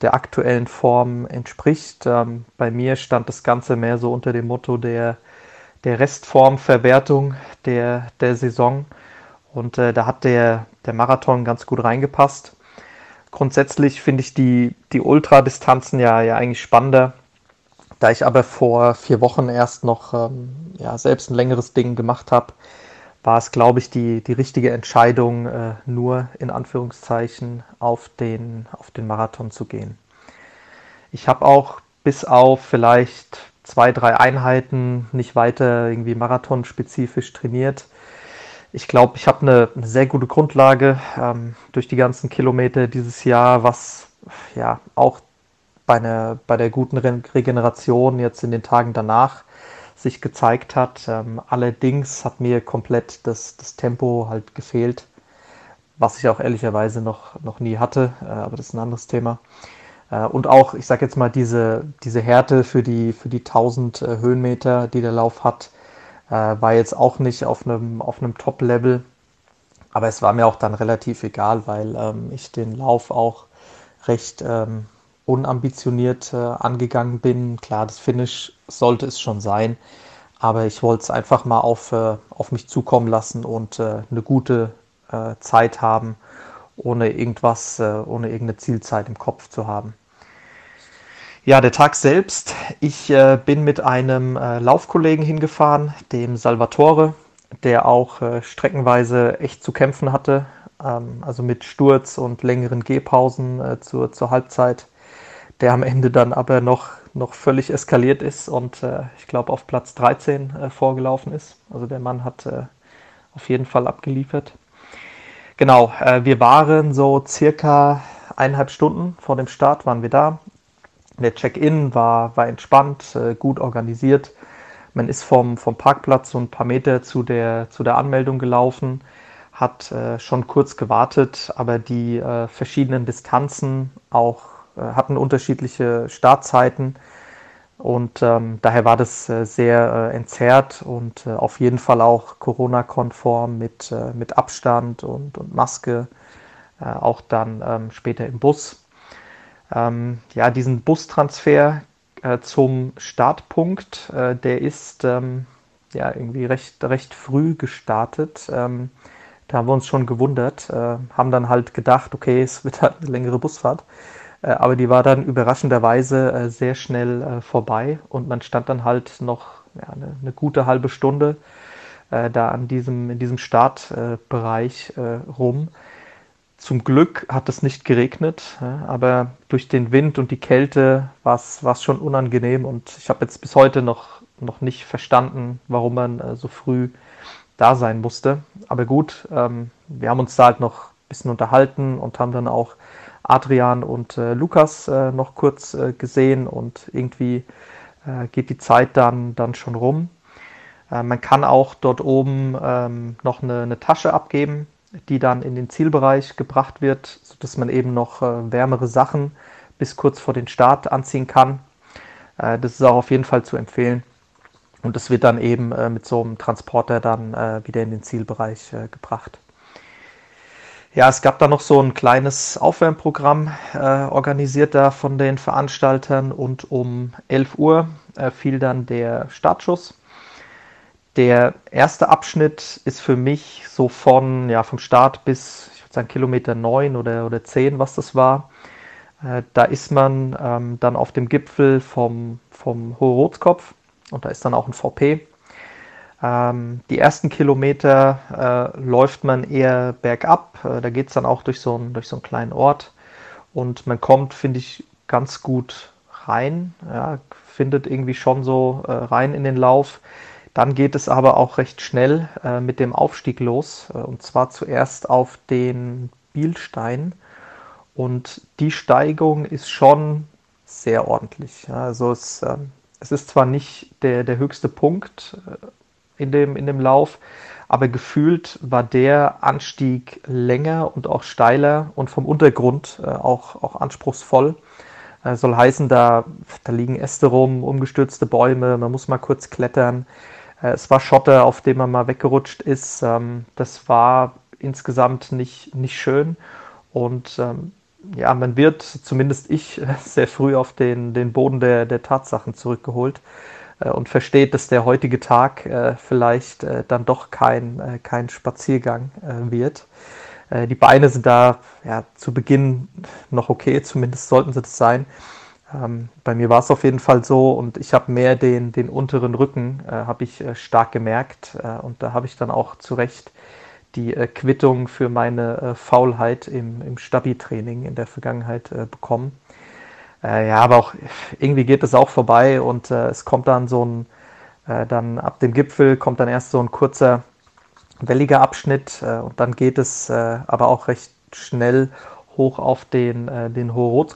der aktuellen Form entspricht. Ähm, bei mir stand das Ganze mehr so unter dem Motto der, der Restformverwertung der, der Saison. Und äh, da hat der, der Marathon ganz gut reingepasst. Grundsätzlich finde ich die, die Ultradistanzen ja, ja eigentlich spannender da ich aber vor vier Wochen erst noch ähm, ja, selbst ein längeres Ding gemacht habe, war es, glaube ich, die, die richtige Entscheidung, äh, nur in Anführungszeichen auf den, auf den Marathon zu gehen. Ich habe auch bis auf vielleicht zwei, drei Einheiten nicht weiter irgendwie marathonspezifisch trainiert. Ich glaube, ich habe eine, eine, sehr gute Grundlage ähm, durch die ganzen Kilometer dieses Jahr, was ja auch bei, einer, bei der guten Re Regeneration jetzt in den Tagen danach sich gezeigt hat. Ähm, allerdings hat mir komplett das, das Tempo halt gefehlt, was ich auch ehrlicherweise noch, noch nie hatte, äh, aber das ist ein anderes Thema. Äh, und auch, ich sage jetzt mal, diese, diese Härte für die, für die 1000 äh, Höhenmeter, die der Lauf hat, äh, war jetzt auch nicht auf einem, auf Top-Level. Aber es war mir auch dann relativ egal, weil ähm, ich den Lauf auch recht ähm, unambitioniert äh, angegangen bin. Klar, das Finish sollte es schon sein, aber ich wollte es einfach mal auf, äh, auf mich zukommen lassen und äh, eine gute äh, Zeit haben, ohne irgendwas, äh, ohne irgendeine Zielzeit im Kopf zu haben. Ja, der Tag selbst. Ich äh, bin mit einem Laufkollegen hingefahren, dem Salvatore, der auch streckenweise echt zu kämpfen hatte, ähm, also mit Sturz und längeren Gehpausen zur, zur Halbzeit der am Ende dann aber noch, noch völlig eskaliert ist und äh, ich glaube auf Platz 13 äh, vorgelaufen ist. Also der Mann hat äh, auf jeden Fall abgeliefert. Genau, äh, wir waren so circa eineinhalb Stunden vor dem Start waren wir da. Der Check-in war, war entspannt, äh, gut organisiert. Man ist vom, vom Parkplatz so ein paar Meter zu der, zu der Anmeldung gelaufen, hat äh, schon kurz gewartet, aber die verschiedenen Distanzen auch hatten unterschiedliche Startzeiten und ähm, daher war das äh, sehr äh, entzerrt und äh, auf jeden Fall auch Corona-konform mit, äh, mit Abstand und, und Maske, äh, auch dann ähm, später im Bus. Ähm, ja, diesen Bustransfer zum Startpunkt, der ist ähm, ja irgendwie recht, recht früh gestartet. Ähm, da haben wir uns schon gewundert, haben dann halt gedacht, okay, es *laughs* wird halt eine längere Busfahrt. Äh, aber die war dann überraschenderweise äh, sehr schnell äh, vorbei und man stand dann halt noch ja, eine, eine, gute halbe Stunde da an diesem, in diesem Startbereich rum. Zum Glück hat es nicht geregnet, aber durch den Wind und die Kälte war es schon unangenehm und ich habe jetzt bis heute noch, noch nicht verstanden, warum man so früh da sein musste. Aber gut, ähm, wir haben uns da halt noch ein bisschen unterhalten und haben dann auch Adrian und äh, Lukas äh, noch kurz äh, gesehen und irgendwie äh, geht die Zeit dann, dann schon rum. Äh, man kann auch dort oben ähm, noch eine, eine, Tasche abgeben, die dann in den Zielbereich gebracht wird, sodass man eben noch äh, wärmere Sachen bis kurz vor den Start anziehen kann. das ist auch auf jeden Fall zu empfehlen. Und das wird dann eben mit so einem Transporter dann wieder in den Zielbereich gebracht. Ja, es gab da noch so ein kleines Aufwärmprogramm, äh, organisiert da von den Veranstaltern und um 11 Uhr äh, fiel dann der Startschuss. Der erste Abschnitt ist für mich so von, ja, vom Start bis, ich würde sagen, Kilometer 9 oder, oder 10, was das war. Äh, da ist man ähm, dann auf dem Gipfel vom, vom Hohe Rotskopf und da ist dann auch ein VP. Ähm, die ersten Kilometer äh, läuft man eher bergab. Äh, da geht es dann auch durch so, ein, durch so einen kleinen Ort. Und man kommt, finde ich, ganz gut rein. Ja, findet irgendwie schon so äh, rein in den Lauf. Dann geht es aber auch recht schnell äh, mit dem Aufstieg los. Äh, und zwar zuerst auf den Bielstein. Und die Steigung ist schon sehr ordentlich. Ja, also es, ähm, es ist zwar nicht der, der höchste Punkt, äh, in dem, in dem Lauf. Aber gefühlt war der Anstieg länger und auch steiler und vom Untergrund äh, auch, auch anspruchsvoll. Äh, soll heißen, da, da liegen Äste rum, umgestürzte Bäume, man muss mal kurz klettern. Äh, es war Schotter, auf dem man mal weggerutscht ist. Ähm, das war insgesamt nicht, nicht schön. Und ähm, ja, man wird, zumindest ich, *laughs* sehr früh auf den, den Boden der, der Tatsachen zurückgeholt. Äh, und versteht, dass der heutige Tag äh, vielleicht äh, dann doch kein, kein Spaziergang wird. die Beine sind da ja, zu Beginn noch okay, zumindest sollten sie das sein. Ähm, bei mir war es auf jeden Fall so und ich habe mehr den, den unteren Rücken äh, habe ich äh, stark gemerkt äh, und da habe ich dann auch zu Recht die Quittung für meine Faulheit im, im Stabi-Training in der Vergangenheit bekommen. Äh, ja, aber auch irgendwie geht es auch vorbei und äh, es kommt dann so ein, äh, dann ab dem Gipfel kommt dann erst so ein kurzer welliger Abschnitt äh, und dann geht es äh, aber auch recht schnell hoch auf den, äh, den Hohe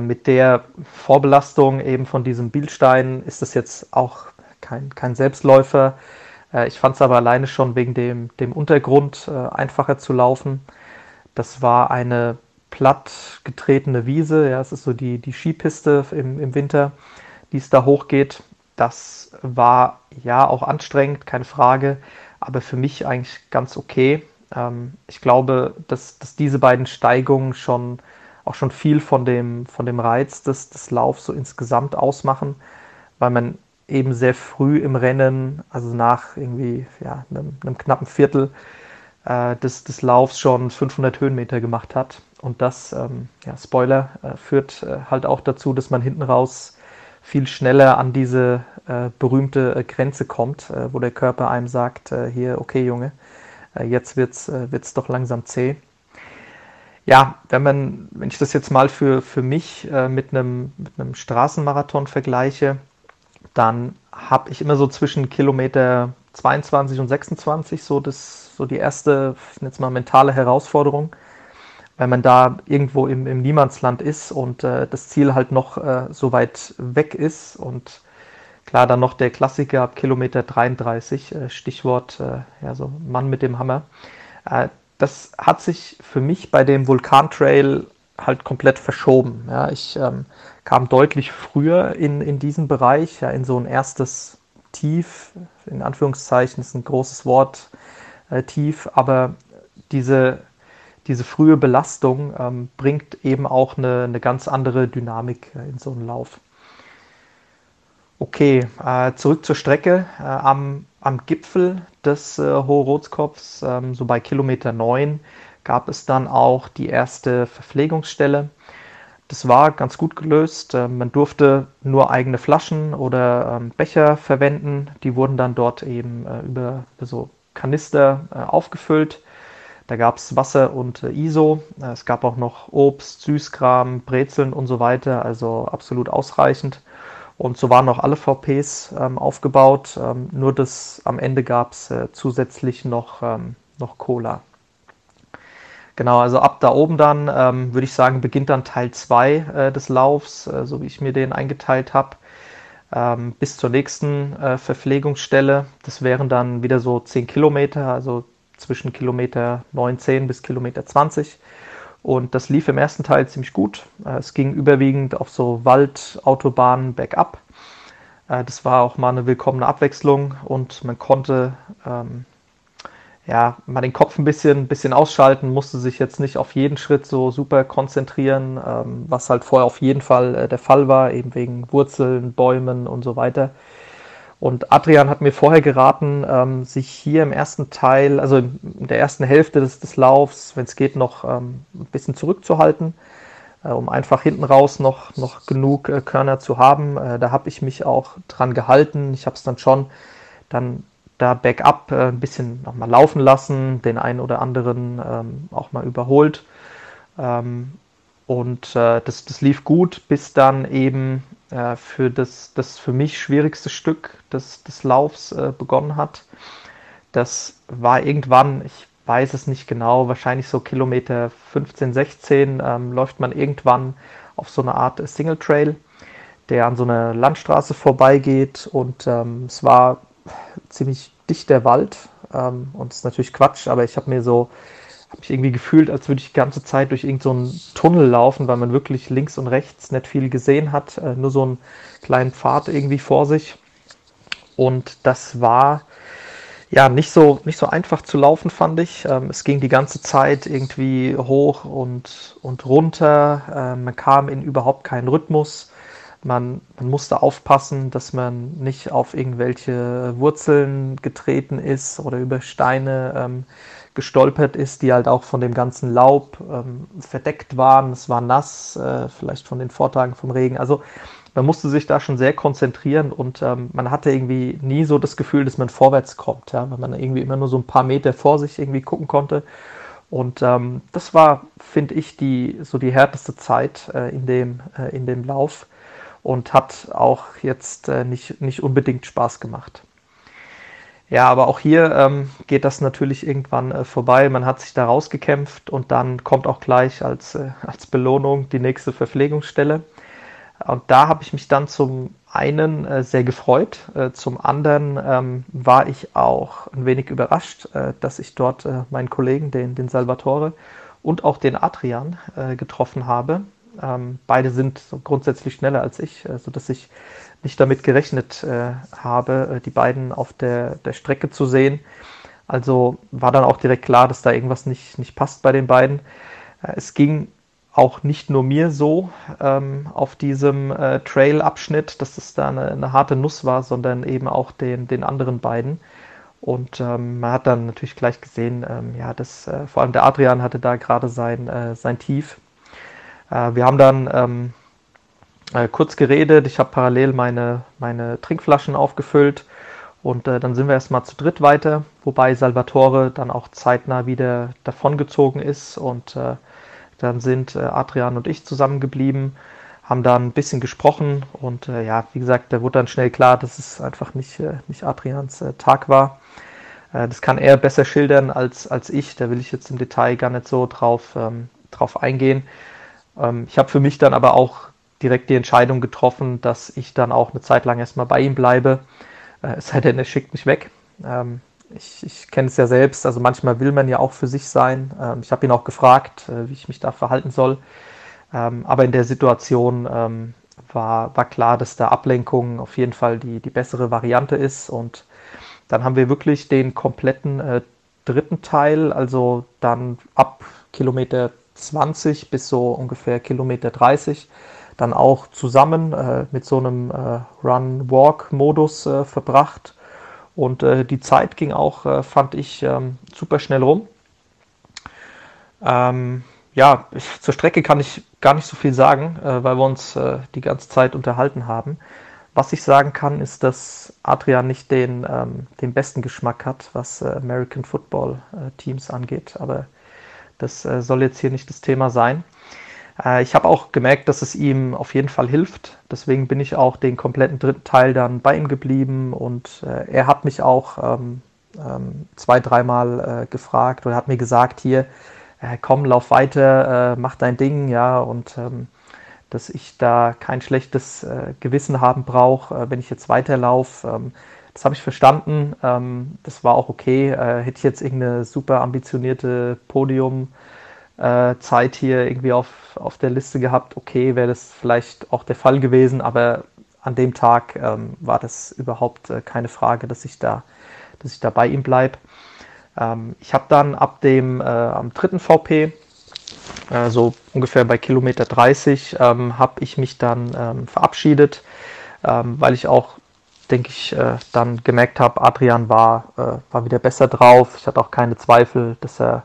mit der Vorbelastung eben von diesem Bielstein ist es jetzt auch kein, kein Selbstläufer. ich fand es aber alleine schon wegen dem, dem Untergrund einfacher zu laufen. Das war eine platt getretene Wiese. Ja, es ist so die, die Skipiste im, im Winter, die es da hochgeht. Das war ja auch anstrengend, keine Frage, aber für mich eigentlich ganz okay. Ähm, ich glaube, dass, dass diese beiden Steigungen schon auch schon viel von dem, von dem Reiz des, des Laufs so insgesamt ausmachen, weil man eben sehr früh im Rennen, also nach irgendwie ja, einem, einem knappen Viertel äh, des, des Laufs schon 500 Höhenmeter gemacht hat. Und das, ähm, ja, Spoiler, äh, führt äh, halt auch dazu, dass man hinten raus viel schneller an diese äh, berühmte äh, Grenze kommt, äh, wo der Körper einem sagt, hier, okay Junge, jetzt wird's, wird's doch langsam zäh. Ja, wenn man, wenn ich das jetzt mal für, für mich mit einem, mit Straßenmarathon vergleiche, dann habe ich immer so zwischen Kilometer 22 und 26 so, das, so die erste, jetzt mal mentale Herausforderung, weil man da irgendwo im, im Niemandsland ist und äh, das Ziel halt noch äh, so weit weg ist und klar dann noch der Klassiker ab Kilometer 33, äh, Stichwort äh, ja, so Mann mit dem Hammer. Äh, das hat sich für mich bei dem Vulkantrail halt komplett verschoben. Ja, ich ähm, kam deutlich früher in, in diesen Bereich, ja, in so ein erstes Tief, in Anführungszeichen ist ein großes Wort, äh, Tief, aber diese, diese frühe Belastung ähm, bringt eben auch eine, eine ganz andere Dynamik äh, in so einen Lauf. Okay, äh, zurück zur Strecke. Äh, am, am Gipfel des äh, Hohe Rotskopfs, ähm, so bei Kilometer 9, gab es dann auch die erste Verpflegungsstelle. Das war ganz gut gelöst. Äh, man durfte nur eigene Flaschen oder ähm, Becher verwenden. Die wurden dann dort eben äh, über so Kanister äh, aufgefüllt. Da gab es Wasser und ISO. Es gab auch noch Obst, Süßkram, Brezeln und so weiter. Also absolut ausreichend. Und so waren auch alle VPs ähm, aufgebaut. Ähm, nur das am Ende gab es äh, zusätzlich noch, ähm, noch Cola. Genau, also ab da oben dann ähm, würde ich sagen, beginnt dann Teil 2 äh, des Laufs, äh, so wie ich mir den eingeteilt habe, ähm, bis zur nächsten äh, Verpflegungsstelle. Das wären dann wieder so 10 Kilometer, also zwischen Kilometer 19 bis Kilometer 20. Und das lief im ersten Teil ziemlich gut. Äh, es ging überwiegend auf so Waldautobahnen bergab. Äh, das war auch mal eine willkommene Abwechslung und man konnte ähm, ja, mal den Kopf ein bisschen, bisschen ausschalten, musste sich jetzt nicht auf jeden Schritt so super konzentrieren, ähm, was halt vorher auf jeden Fall äh, der Fall war, eben wegen Wurzeln, Bäumen und so weiter. Und Adrian hat mir vorher geraten, ähm, sich hier im ersten Teil, also in der ersten Hälfte des, des Laufs, wenn es geht, noch ähm, ein bisschen zurückzuhalten, äh, um einfach hinten raus noch, noch genug äh, Körner zu haben. Äh, da habe ich mich auch dran gehalten. Ich habe es dann schon dann da Backup äh, ein bisschen nochmal laufen lassen, den einen oder anderen ähm, auch mal überholt. Ähm, und äh, das, das lief gut, bis dann eben äh, für das, das für mich schwierigste Stück des, des Laufs äh, begonnen hat. Das war irgendwann, ich weiß es nicht genau, wahrscheinlich so Kilometer 15, 16, ähm, läuft man irgendwann auf so eine Art Single Trail, der an so einer Landstraße vorbeigeht. Und ähm, es war ziemlich dichter Wald. Ähm, und das ist natürlich Quatsch, aber ich habe mir so, habe mich irgendwie gefühlt, als würde ich die ganze Zeit durch irgendeinen so Tunnel laufen, weil man wirklich links und rechts nicht viel gesehen hat, äh, nur so einen kleinen Pfad irgendwie vor sich. Und das war ja nicht so, nicht so einfach zu laufen, fand ich. Ähm, es ging die ganze Zeit irgendwie hoch und, und runter. Ähm, man kam in überhaupt keinen Rhythmus. Man, man musste aufpassen, dass man nicht auf irgendwelche Wurzeln getreten ist oder über Steine ähm, gestolpert ist, die halt auch von dem ganzen Laub ähm, verdeckt waren. Es war nass, äh, vielleicht von den Vortagen vom Regen. Also man musste sich da schon sehr konzentrieren und ähm, man hatte irgendwie nie so das Gefühl, dass man vorwärts kommt, ja, weil man irgendwie immer nur so ein paar Meter vor sich irgendwie gucken konnte. Und ähm, das war, finde ich, die so die härteste Zeit äh, in, dem, äh, in dem Lauf und hat auch jetzt äh, nicht, nicht unbedingt Spaß gemacht. Ja, aber auch hier ähm, geht das natürlich irgendwann äh, vorbei. Man hat sich da rausgekämpft und dann kommt auch gleich als, äh, als Belohnung die nächste Verpflegungsstelle. Und da habe ich mich dann zum einen äh, sehr gefreut, äh, zum anderen ähm, war ich auch ein wenig überrascht, äh, dass ich dort meinen Kollegen, den, den Salvatore, und auch den Adrian äh, getroffen habe. Ähm, beide sind grundsätzlich schneller als ich, äh, sodass ich nicht damit gerechnet äh, habe, äh, die beiden auf der, der Strecke zu sehen. Also war dann auch direkt klar, dass da irgendwas nicht, nicht passt bei den beiden. Äh, es ging auch nicht nur mir so ähm, auf diesem äh, Trail-Abschnitt, dass es da eine, eine, harte Nuss war, sondern eben auch den, den anderen beiden. Und ähm, man hat dann natürlich gleich gesehen, ähm, ja, dass äh, vor allem der Adrian hatte da gerade sein, äh, sein Tief. Äh, wir haben dann ähm, äh, kurz geredet, ich habe parallel meine, meine Trinkflaschen aufgefüllt und äh, dann sind wir erstmal zu dritt weiter, wobei Salvatore dann auch zeitnah wieder davongezogen ist und äh, dann sind äh, Adrian und ich zusammengeblieben, haben dann ein bisschen gesprochen und äh, ja, wie gesagt, da wurde dann schnell klar, dass es einfach nicht, äh, nicht Adrians Tag war. das kann er besser schildern als, als ich, da will ich jetzt im Detail gar nicht so drauf, ähm, drauf eingehen. Ähm, ich habe für mich dann aber auch direkt die Entscheidung getroffen, dass ich dann auch eine Zeit lang erstmal bei ihm bleibe. Äh, es sei denn, er schickt mich weg. Ähm, ich, ich kenne es ja selbst, also manchmal will man ja auch für sich sein. Ähm, ich habe ihn auch gefragt, äh, wie ich mich da verhalten soll. Ähm, aber in der Situation ähm, war, war klar, dass da Ablenkung auf jeden Fall die, die bessere Variante ist. Und dann haben wir wirklich den kompletten äh, dritten Teil, also dann ab Kilometer 20 bis so ungefähr Kilometer 30 dann auch zusammen äh, mit so einem äh, Run-Walk-Modus äh, verbracht. Und äh, die Zeit ging auch, äh, fand ich, ähm, super schnell rum. Ähm, ja, ich, zur Strecke kann ich gar nicht so viel sagen, äh, weil wir uns die ganze Zeit unterhalten haben. Was ich sagen kann, ist, dass Adrian nicht den, ähm, den besten Geschmack hat, was American Football Teams angeht. Aber das soll jetzt hier nicht das Thema sein. Äh, ich habe auch gemerkt, dass es ihm auf jeden Fall hilft. Deswegen bin ich auch den kompletten dritten Teil dann bei ihm geblieben und äh, er hat mich auch ähm, ähm, zwei, dreimal äh, gefragt oder hat mir gesagt, hier, äh, komm, lauf weiter, äh, mach dein Ding, ja, und ähm, dass ich da kein schlechtes äh, Gewissen haben brauche, wenn ich jetzt weiterlaufe. Ähm, das habe ich verstanden. Ähm, das war auch okay. hätte ich jetzt irgendeine super ambitionierte Podium- äh, Zeit hier irgendwie auf, auf der Liste gehabt. Okay, wäre das vielleicht auch der Fall gewesen, aber an dem Tag ähm, war das überhaupt äh, keine Frage, dass ich da, dass ich da bei ihm bleibe. Ähm, ich habe dann ab dem äh, am dritten VP, äh, so ungefähr bei Kilometer 30, ähm, habe ich mich dann ähm, verabschiedet, ähm, weil ich auch denke ich, äh, dann gemerkt habe, Adrian war, äh, war wieder besser drauf. Ich hatte auch keine Zweifel, dass er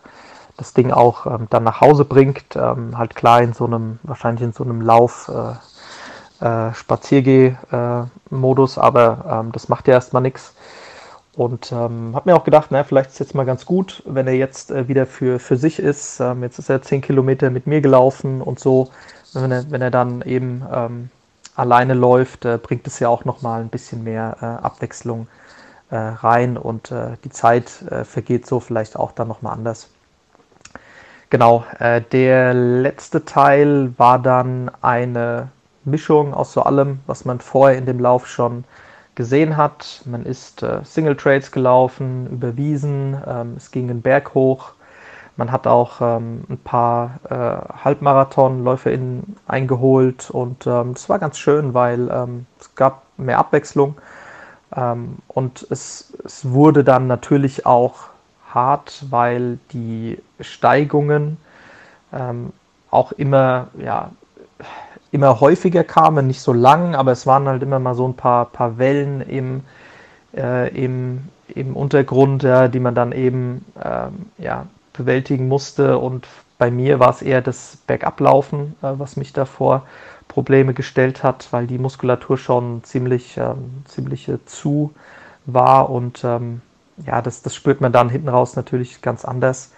das Ding auch ähm, dann nach Hause bringt. Ähm, halt klar in so einem, wahrscheinlich in so einem Lauf, äh, äh, Spaziergeh-Modus, aber ähm, das macht ja erstmal nichts. Und ähm, habe mir auch gedacht, na, vielleicht ist jetzt mal ganz gut, wenn er jetzt äh, wieder für, für sich ist. Ähm, jetzt ist er 10 Kilometer mit mir gelaufen und so. Wenn er, wenn er dann eben ähm, alleine läuft, äh, bringt es ja auch nochmal ein bisschen mehr äh, Abwechslung äh, rein und die Zeit vergeht so vielleicht auch dann nochmal anders. Genau, äh, der letzte Teil war dann eine Mischung aus so allem, was man vorher in dem Lauf schon gesehen hat. Man ist äh, Single Trades gelaufen, über Wiesen, ähm, es ging den Berg hoch. Man hat auch ähm, ein paar äh, HalbmarathonläuferInnen eingeholt und ähm, war ganz schön, weil ähm, es gab mehr Abwechslung ähm, und es, es wurde dann natürlich auch hart, weil die Steigungen ähm, auch immer, ja, immer häufiger kamen, nicht so lang, aber es waren halt immer mal so ein paar, paar Wellen im, äh, im, im Untergrund, ja, die man dann eben ähm, ja, bewältigen musste. Und bei mir war es eher das Bergablaufen, äh, was mich davor Probleme gestellt hat, weil die Muskulatur schon ziemlich, ähm, ziemlich zu war und ähm, ja, das, das spürt man dann hinten raus natürlich ganz anders.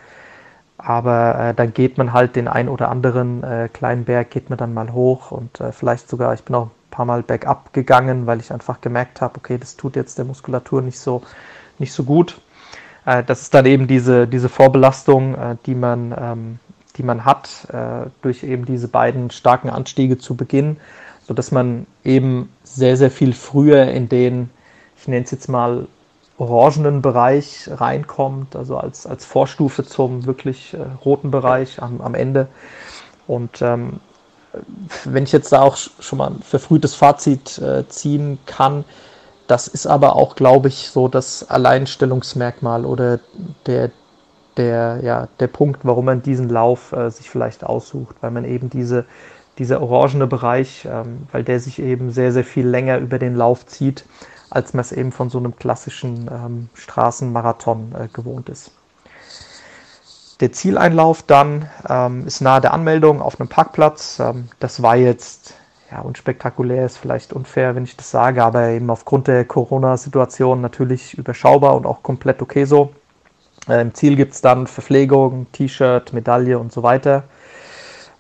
Aber äh, dann geht man halt den ein oder anderen äh, kleinen Berg, geht man dann mal hoch und äh, vielleicht sogar, ich bin auch ein paar Mal bergab gegangen, weil ich einfach gemerkt habe, okay, das tut jetzt der Muskulatur nicht so, nicht so gut. Äh, das ist dann eben diese, diese Vorbelastung, äh, die, man, ähm, die man hat, äh, durch eben diese beiden starken Anstiege zu Beginn, sodass man eben sehr, sehr viel früher in den, ich nenne es jetzt mal orangenen Bereich reinkommt, also als, als Vorstufe zum wirklich äh, roten Bereich am, am Ende. Und ähm, wenn ich jetzt da auch schon mal ein verfrühtes Fazit äh, ziehen kann, das ist aber auch, glaube ich, so das Alleinstellungsmerkmal oder der, der, ja, der Punkt, warum man diesen Lauf äh, sich vielleicht aussucht, weil man eben diese, dieser orangene Bereich, ähm, weil der sich eben sehr, sehr viel länger über den Lauf zieht, als man es eben von so einem klassischen ähm, Straßenmarathon äh, gewohnt ist. Der Zieleinlauf dann ähm, ist nahe der Anmeldung auf einem Parkplatz. Ähm, das war jetzt ja, unspektakulär, ist vielleicht unfair, wenn ich das sage, aber eben aufgrund der Corona-Situation natürlich überschaubar und auch komplett okay so. Äh, Im Ziel gibt es dann Verpflegung, T-Shirt, Medaille und so weiter.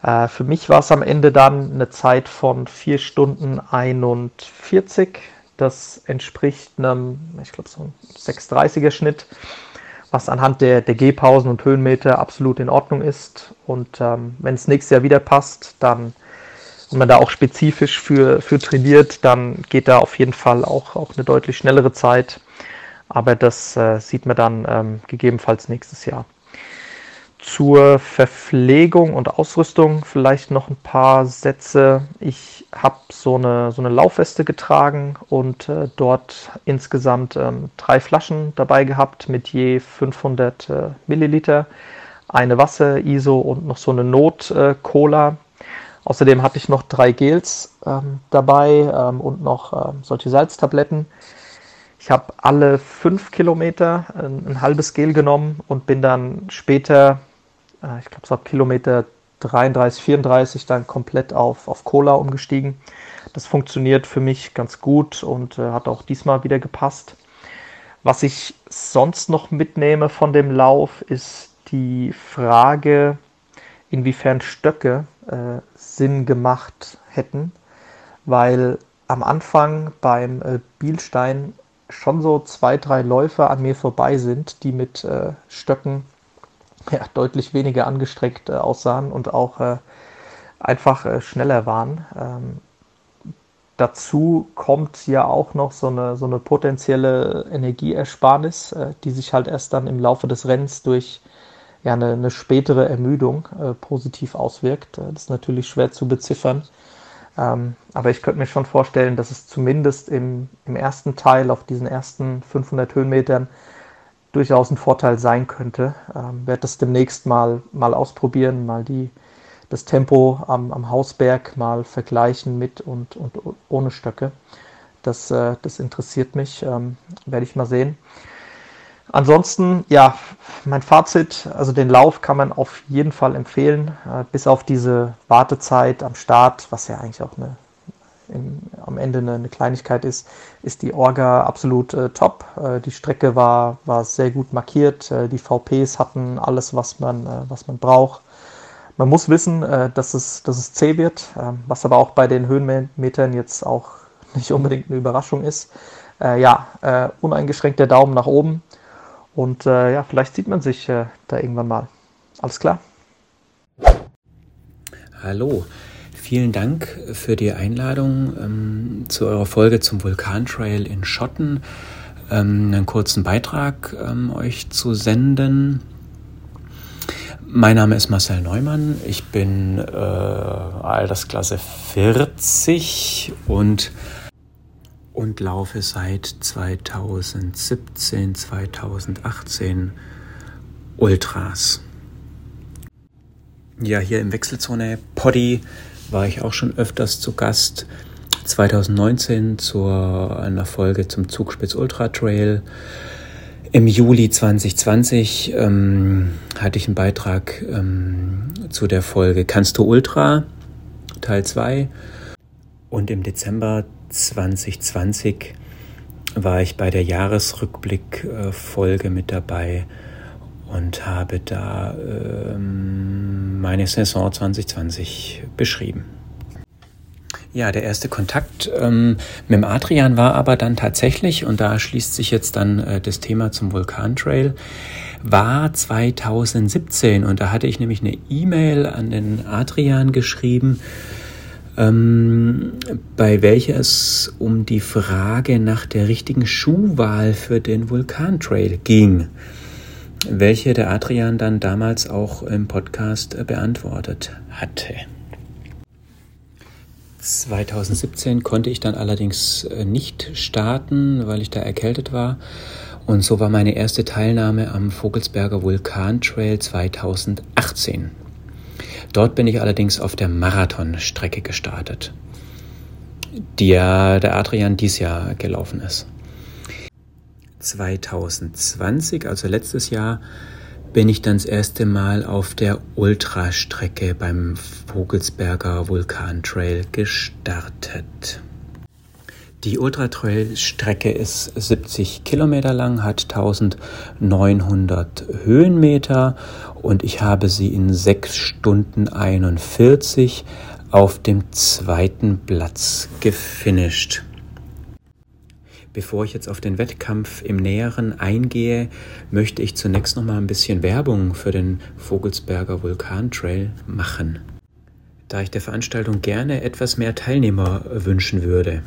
Äh, für mich war es am Ende dann eine Zeit von 4 Stunden 41. Das entspricht einem, ich glaube, so ein 6,30er Schnitt, was anhand der, der Gehpausen und Höhenmeter absolut in Ordnung ist. Und ähm, wenn es nächstes Jahr wieder passt, dann und man da auch spezifisch für, für trainiert, dann geht da auf jeden Fall auch, auch eine deutlich schnellere Zeit. Aber das äh, sieht man dann ähm, gegebenenfalls nächstes Jahr. Zur Verpflegung und Ausrüstung vielleicht noch ein paar Sätze. Ich habe so eine, so eine Laufweste getragen und äh, dort insgesamt ähm, drei Flaschen dabei gehabt mit je 500 äh, Milliliter, eine Wasser, ISO und noch so eine Not-Cola. Äh, Außerdem hatte ich noch drei Gels ähm, dabei ähm, und noch ähm, solche Salztabletten. Ich habe alle fünf Kilometer ein, ein, halbes Gel genommen und bin dann später, äh, ich glaube, so ab Kilometer 33, 34 dann komplett auf, auf Cola umgestiegen. Das funktioniert für mich ganz gut und äh, hat auch diesmal wieder gepasst. Was ich sonst noch mitnehme von dem Lauf ist die Frage, inwiefern Stöcke äh, Sinn gemacht hätten, weil am Anfang beim äh, Bielstein schon so zwei, drei Läufer an mir vorbei sind, die mit äh, Stöcken ja, deutlich weniger angestreckt äh, aussahen und auch äh, einfach äh, schneller waren. Ähm, dazu kommt ja auch noch so eine, so eine potenzielle Energieersparnis, äh, die sich halt erst dann im Laufe des Rennens durch ja, eine, eine spätere Ermüdung äh, positiv auswirkt. das ist natürlich schwer zu beziffern. Ähm, aber ich könnte mir schon vorstellen, dass es zumindest im, im ersten Teil auf diesen ersten 500 Höhenmetern durchaus ein Vorteil sein könnte. Ähm, werde das demnächst mal, mal ausprobieren, mal die, das Tempo am, am Hausberg mal vergleichen mit und, und ohne Stöcke. Das, äh, das interessiert mich, ähm, werde ich mal sehen. Ansonsten, ja, mein Fazit, also den Lauf kann man auf jeden Fall empfehlen, äh, bis auf diese Wartezeit am Start, was ja eigentlich auch eine, im, am Ende eine, eine, Kleinigkeit ist, ist die Orga absolut äh, top. Äh, die Strecke war, war sehr gut markiert, äh, die VPs hatten alles, was man, äh, was man braucht. Man muss wissen, äh, dass, es, dass es zäh wird, ähm, was aber auch bei den Höhenmetern jetzt auch nicht unbedingt eine Überraschung ist. ja, uneingeschränkter Daumen nach oben. Und äh, ja, vielleicht sieht man sich äh, da irgendwann mal. Alles klar? Hallo. Vielen Dank für die Einladung ähm, zu eurer Folge zum Vulkantrail in Schotten. Ähm, einen kurzen Beitrag ähm, euch zu senden. Mein Name ist Marcel Neumann. Ich bin äh, Altersklasse 40 und und laufe seit 2017, 2018 Ultras. Ja, hier im Wechselzone Poddy war ich auch schon öfters zu Gast. 2019 zu einer Folge zum Zugspitz Ultra Trail. Im Juli 2020 ähm, hatte ich einen Beitrag ähm, zu der Folge Kannst du Ultra Teil 2 und im Dezember 2020 war ich bei der Jahresrückblick-Folge mit dabei und habe da ähm, meine Saison 2020 beschrieben. Ja, der erste Kontakt ähm, mit dem Adrian war aber dann tatsächlich, und da schließt sich jetzt dann äh, das Thema zum Vulkantrail, war 2017 und da hatte ich nämlich eine E-Mail an den Adrian geschrieben, ähm, bei welcher es um die Frage nach der richtigen Schuhwahl für den Vulkantrail ging, welche der Adrian dann damals auch im Podcast beantwortet hatte. 2017 konnte ich dann allerdings äh, nicht starten, weil ich da erkältet war. Und so war meine erste Teilnahme am Vogelsberger Vulkantrail 2018. Dort bin ich allerdings auf der Marathonstrecke gestartet, die ja der Adrian dies Jahr gelaufen ist. 2020, also letztes Jahr, bin ich dann das erste Mal auf der Ultrastrecke beim Vogelsberger Vulkantrail gestartet. Die Ultratrail-Strecke ist 70 Kilometer lang, hat 1900 Höhenmeter und ich habe sie in 6 Stunden 41 auf dem zweiten Platz gefinisht. Bevor ich jetzt auf den Wettkampf im Näheren eingehe, möchte ich zunächst noch mal ein bisschen Werbung für den Vogelsberger Vulkantrail machen, da ich der Veranstaltung gerne etwas mehr Teilnehmer wünschen würde.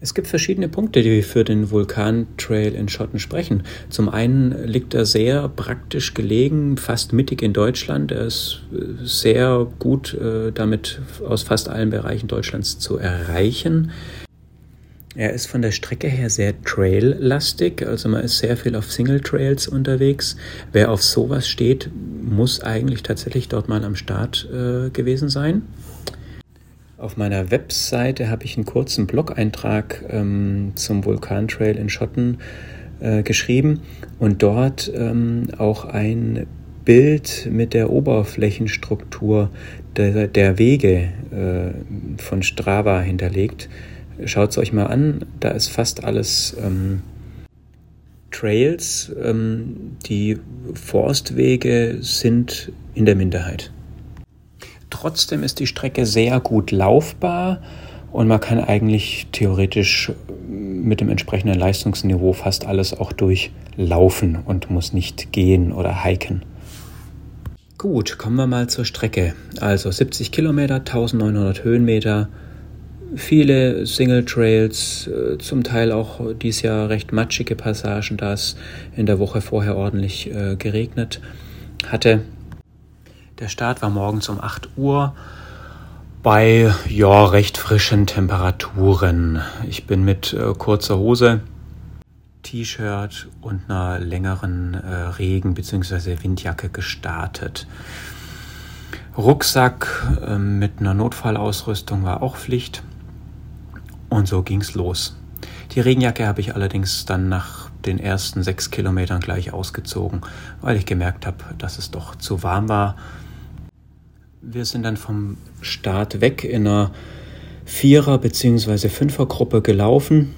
Es gibt verschiedene Punkte, die für den Vulkantrail in Schotten sprechen. Zum einen liegt er sehr praktisch gelegen, fast mittig in Deutschland. Er ist sehr gut äh, damit aus fast allen Bereichen Deutschlands zu erreichen. Er ist von der Strecke her sehr trail-lastig, also man ist sehr viel auf Single Trails unterwegs. Wer auf sowas steht, muss eigentlich tatsächlich dort mal am Start äh, gewesen sein. Auf meiner Webseite habe ich einen kurzen Blog-Eintrag ähm, zum Vulkantrail in Schotten äh, geschrieben und dort ähm, auch ein Bild mit der Oberflächenstruktur der, der Wege äh, von Strava hinterlegt. Schaut es euch mal an, da ist fast alles ähm, Trails. Ähm, die Forstwege sind in der Minderheit. Trotzdem ist die Strecke sehr gut laufbar und man kann eigentlich theoretisch mit dem entsprechenden Leistungsniveau fast alles auch durchlaufen und muss nicht gehen oder hiken. Gut, kommen wir mal zur Strecke. Also 70 Kilometer, 1900 Höhenmeter, viele Single Trails, äh, zum Teil auch dieses Jahr recht matschige Passagen, da es in der Woche vorher ordentlich äh, geregnet hatte. Der Start war morgens um 8 Uhr bei ja recht frischen Temperaturen. Ich bin mit äh, kurzer Hose, T-Shirt und einer längeren äh, Regen- bzw. Windjacke gestartet. Rucksack äh, mit einer Notfallausrüstung war auch Pflicht. Und so ging's los. Die Regenjacke habe ich allerdings dann nach den ersten sechs Kilometern gleich ausgezogen, weil ich gemerkt habe, dass es doch zu warm war. Wir sind dann vom Start weg in einer Vierer- bzw. Fünfergruppe gelaufen.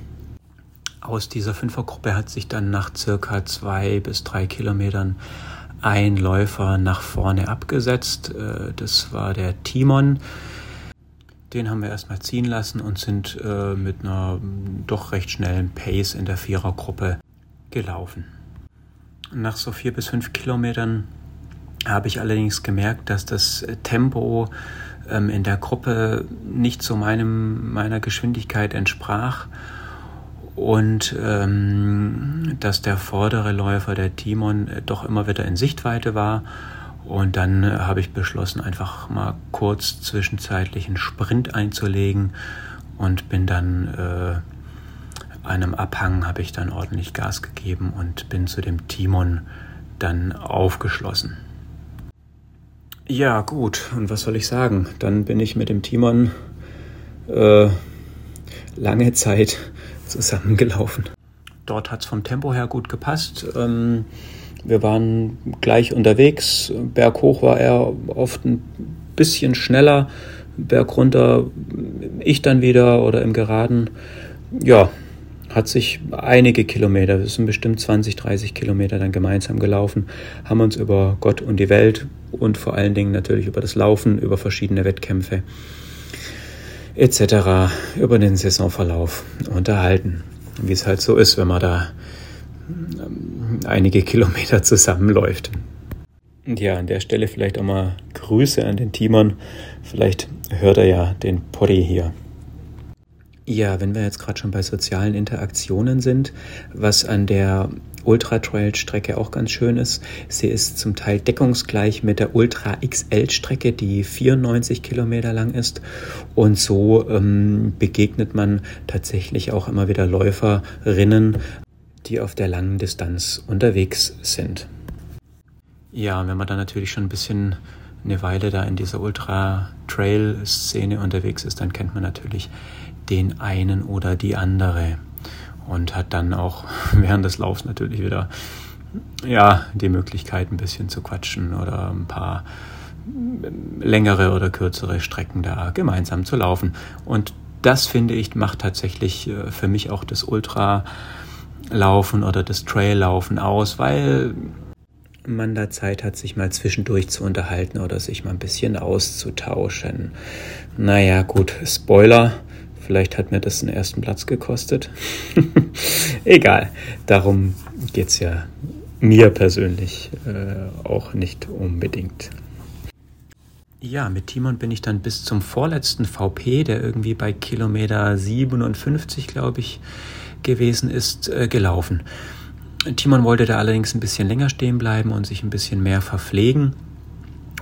Aus dieser Fünfergruppe hat sich dann nach circa zwei bis drei Kilometern ein Läufer nach vorne abgesetzt. Äh, das war der Timon. Den haben wir erstmal ziehen lassen und sind äh, mit einer doch recht schnellen Pace in der Vierergruppe gelaufen. Nach so vier bis fünf Kilometern habe ich allerdings gemerkt, dass das Tempo ähm, in der Gruppe nicht zu meinem, meiner Geschwindigkeit entsprach und ähm, dass der vordere Läufer, der Timon, äh, doch immer wieder in Sichtweite war und dann äh, habe ich beschlossen, einfach mal kurz zwischenzeitlich einen Sprint einzulegen und bin dann äh, einem Abhang habe ich dann ordentlich Gas gegeben und bin zu dem Timon dann aufgeschlossen. Ja, gut, und was soll ich sagen? Dann bin ich mit dem Timon äh, lange Zeit zusammengelaufen. Dort hat es vom Tempo her gut gepasst. Ähm, wir waren gleich unterwegs. Berghoch war er oft ein bisschen schneller. Berg runter ich dann wieder oder im Geraden. Ja, hat sich einige Kilometer, wir sind bestimmt 20, 30 Kilometer dann gemeinsam gelaufen, haben uns über Gott und die Welt und vor allen Dingen natürlich über das Laufen, über verschiedene Wettkämpfe etc., über den Saisonverlauf unterhalten. Wie es halt so ist, wenn man da einige Kilometer zusammenläuft. Ja, an der Stelle vielleicht auch mal Grüße an den Timon. Vielleicht hört er ja den Poddy hier. Ja, wenn wir jetzt gerade schon bei sozialen Interaktionen sind, was an der Ultra-Trail-Strecke auch ganz schön ist, sie ist zum Teil deckungsgleich mit der Ultra XL-Strecke, die 94 Kilometer lang ist. Und so ähm, begegnet man tatsächlich auch immer wieder Läuferinnen, die auf der langen Distanz unterwegs sind. Ja, wenn man dann natürlich schon ein bisschen eine Weile da in dieser Ultra-Trail-Szene unterwegs ist, dann kennt man natürlich den einen oder die andere und hat dann auch *laughs* während des Laufs natürlich wieder ja, die Möglichkeit, ein bisschen zu quatschen oder ein paar längere oder kürzere Strecken da gemeinsam zu laufen. Und das finde ich macht tatsächlich äh, für mich auch das Ultralaufen oder das Traillaufen aus, weil man da Zeit hat, sich mal zwischendurch zu unterhalten oder sich mal ein bisschen auszutauschen. Naja, gut, Spoiler. Vielleicht hat mir das den ersten Platz gekostet. *laughs* Egal, darum geht es ja mir persönlich äh, auch nicht unbedingt. Ja, mit Timon bin ich dann bis zum vorletzten VP, der irgendwie bei Kilometer 57, glaube ich, gewesen ist, äh, gelaufen. Timon wollte da allerdings ein bisschen länger stehen bleiben und sich ein bisschen mehr verpflegen.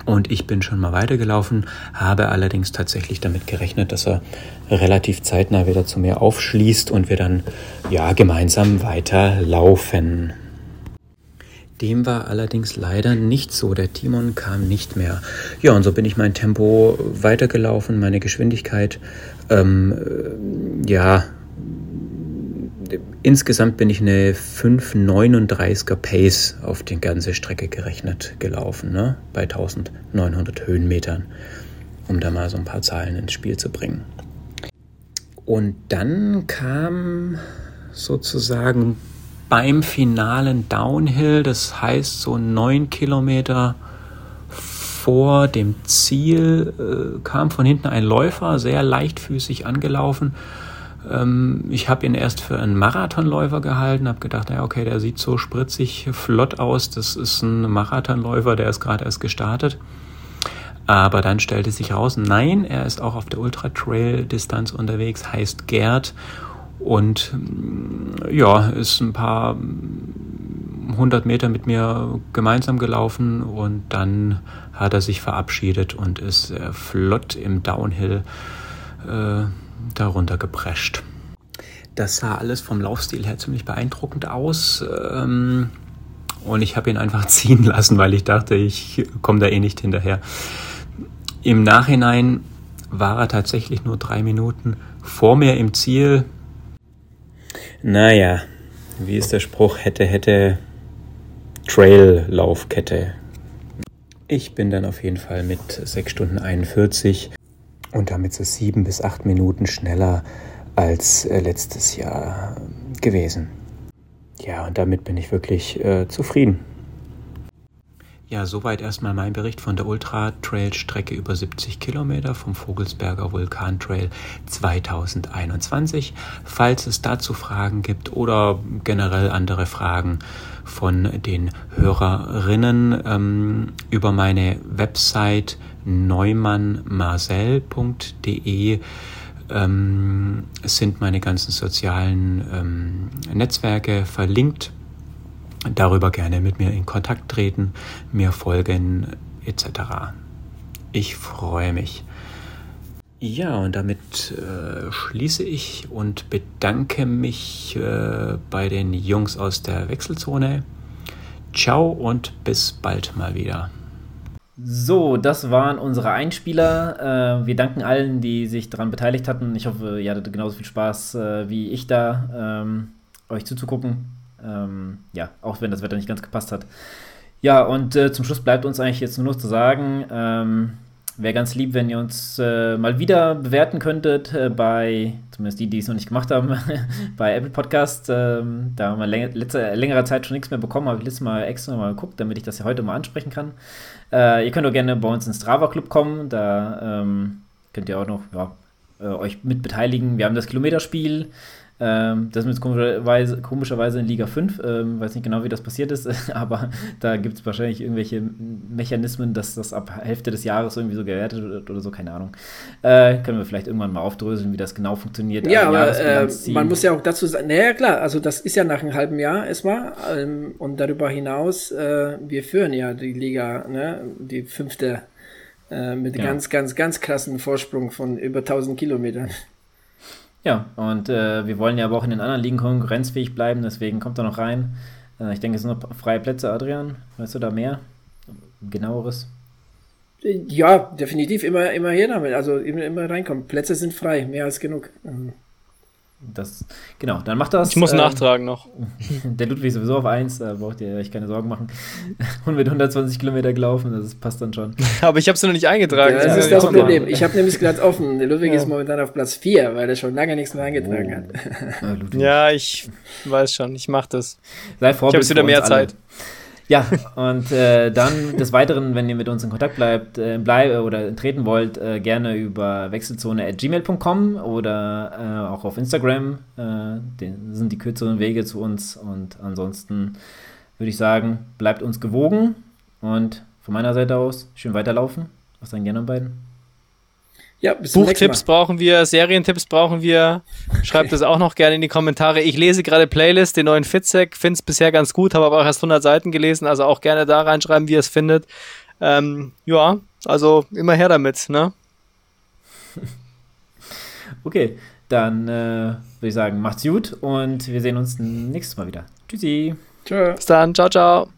Und ich bin schon mal weitergelaufen, habe allerdings tatsächlich damit gerechnet, dass er relativ zeitnah wieder zu mir aufschließt und wir dann ja gemeinsam weiterlaufen. Dem war allerdings leider nicht so. Der Timon kam nicht mehr. Ja, und so bin ich mein Tempo weitergelaufen, meine Geschwindigkeit ähm, ja Insgesamt bin ich eine 5,39er Pace auf die ganze Strecke gerechnet gelaufen, ne? bei 1900 Höhenmetern, um da mal so ein paar Zahlen ins Spiel zu bringen. Und dann kam sozusagen beim finalen Downhill, das heißt so neun Kilometer vor dem Ziel, äh, kam von hinten ein Läufer, sehr leichtfüßig angelaufen ich habe ihn erst für einen Marathonläufer gehalten, habe gedacht, ja, okay, der sieht so spritzig flott aus, das ist ein Marathonläufer, der ist gerade erst gestartet. Aber dann stellte sich raus, nein, er ist auch auf der Ultra-Trail-Distanz unterwegs, heißt Gerd und ja, ist ein paar hundert Meter mit mir gemeinsam gelaufen und dann hat er sich verabschiedet und ist flott im Downhill äh, darunter geprescht. Das sah alles vom Laufstil her ziemlich beeindruckend aus. Ähm, und ich habe ihn einfach *laughs* ziehen lassen, weil ich dachte, ich komme da eh nicht hinterher. Im Nachhinein war er tatsächlich nur drei Minuten vor mir im Ziel. Naja, wie ist der Spruch? Hätte, hätte Trail-Laufkette. Ich bin dann auf jeden Fall mit 6 Stunden 41 und damit so sieben bis acht Minuten schneller als äh, letztes Jahr gewesen. Ja, und damit bin ich wirklich äh, zufrieden. Ja, soweit erstmal mein Bericht von der Ultra-Trail-Strecke über 70 Kilometer vom Vogelsberger Vulkan-Trail 2021. Falls es dazu Fragen gibt oder generell andere Fragen von den Hörerinnen ähm, über meine Website neumannmarcel.de ähm, sind meine ganzen sozialen ähm, Netzwerke verlinkt. Darüber gerne mit mir in Kontakt treten, mir folgen etc. Ich freue mich. Ja, und damit äh, schließe ich und bedanke mich äh, bei den Jungs aus der Wechselzone. Ciao und bis bald mal wieder. So, das waren unsere Einspieler. Äh, wir danken allen, die sich daran beteiligt hatten. Ich hoffe, ihr hattet genauso viel Spaß äh, wie ich da, ähm, euch zuzugucken. Ähm, ja, auch wenn das Wetter nicht ganz gepasst hat. Ja, und äh, zum Schluss bleibt uns eigentlich jetzt nur noch zu sagen, ähm, Wäre ganz lieb, wenn ihr uns äh, mal wieder bewerten könntet äh, bei, zumindest die, die es noch nicht gemacht haben, *laughs* bei Apple Podcast. Ähm, da haben wir läng letzte, längere Zeit schon nichts mehr bekommen, habe ich letztes Mal extra mal geguckt, damit ich das ja heute mal ansprechen kann. Äh, ihr könnt auch gerne bei uns ins Strava Club kommen, da ähm, könnt ihr auch noch ja, äh, euch mit beteiligen. Wir haben das Kilometerspiel Ähm, das ist jetzt komischerweise, komischerweise in Liga 5. Ähm, weiß nicht genau, wie das passiert ist, *laughs* aber da gibt es wahrscheinlich irgendwelche Mechanismen, dass das ab Hälfte des Jahres irgendwie so gewertet wird oder so, keine Ahnung. Äh, können wir vielleicht irgendwann mal aufdröseln, wie das genau funktioniert. Ja, aber äh, man muss ja auch dazu sagen, naja, klar, also das ist ja nach einem halben Jahr erstmal ähm, und darüber hinaus, äh, wir führen ja die Liga, ne, die fünfte äh, mit ja. ganz, ganz, ganz krassen Vorsprung von über 1000 Kilometern. Ja, und äh, wir wollen ja aber auch in den anderen Ligen konkurrenzfähig bleiben, deswegen kommt er noch rein. Äh, ich denke, es sind noch freie Plätze, Adrian. Weißt du da mehr? Genaueres? Ja, definitiv immer, immer her damit. Also immer, immer reinkommen. Plätze sind frei, mehr als genug. Mhm. Das, genau, dann macht das. Ich muss ähm, nachtragen noch. *laughs* Der Ludwig ist sowieso auf 1, da braucht ihr euch keine Sorgen machen. *laughs* Und mit 120 Kilometer gelaufen, das passt dann schon. *laughs* Aber ich habe es noch nicht eingetragen. Ja, das ja, ist das Problem. Ich habe nämlich gerade offen. Der Ludwig ja. ist momentan auf Platz 4, weil er schon lange nichts mehr eingetragen oh. hat. Ja, ich weiß schon, ich mache das. Sei Vorbild ich habe wieder mehr Zeit. Alle. Ja, und äh, dann des Weiteren, wenn ihr mit uns in Kontakt bleibt, äh, bleib, oder treten wollt, äh, gerne über wechselzone.gmail.com oder äh, auch auf Instagram. Äh, den, sind die kürzeren Wege zu uns. Und ansonsten würde ich sagen, bleibt uns gewogen und von meiner Seite aus schön weiterlaufen. Was sagen gerne an beiden? Ja, Buchtipps brauchen wir, Serientipps brauchen wir. Schreibt es auch noch gerne in die Kommentare. Ich lese gerade Playlist, den neuen Fitzek, finde es bisher ganz gut, habe aber auch erst 100 Seiten gelesen, also auch gerne da reinschreiben, wie ihr es findet. Ähm, ja, also immer her damit, ne? *laughs* Okay, dann äh, würde ich sagen, macht's gut und wir sehen uns nächstes Mal wieder. Tschüssi. Tschö. Bis dann, ciao, ciao.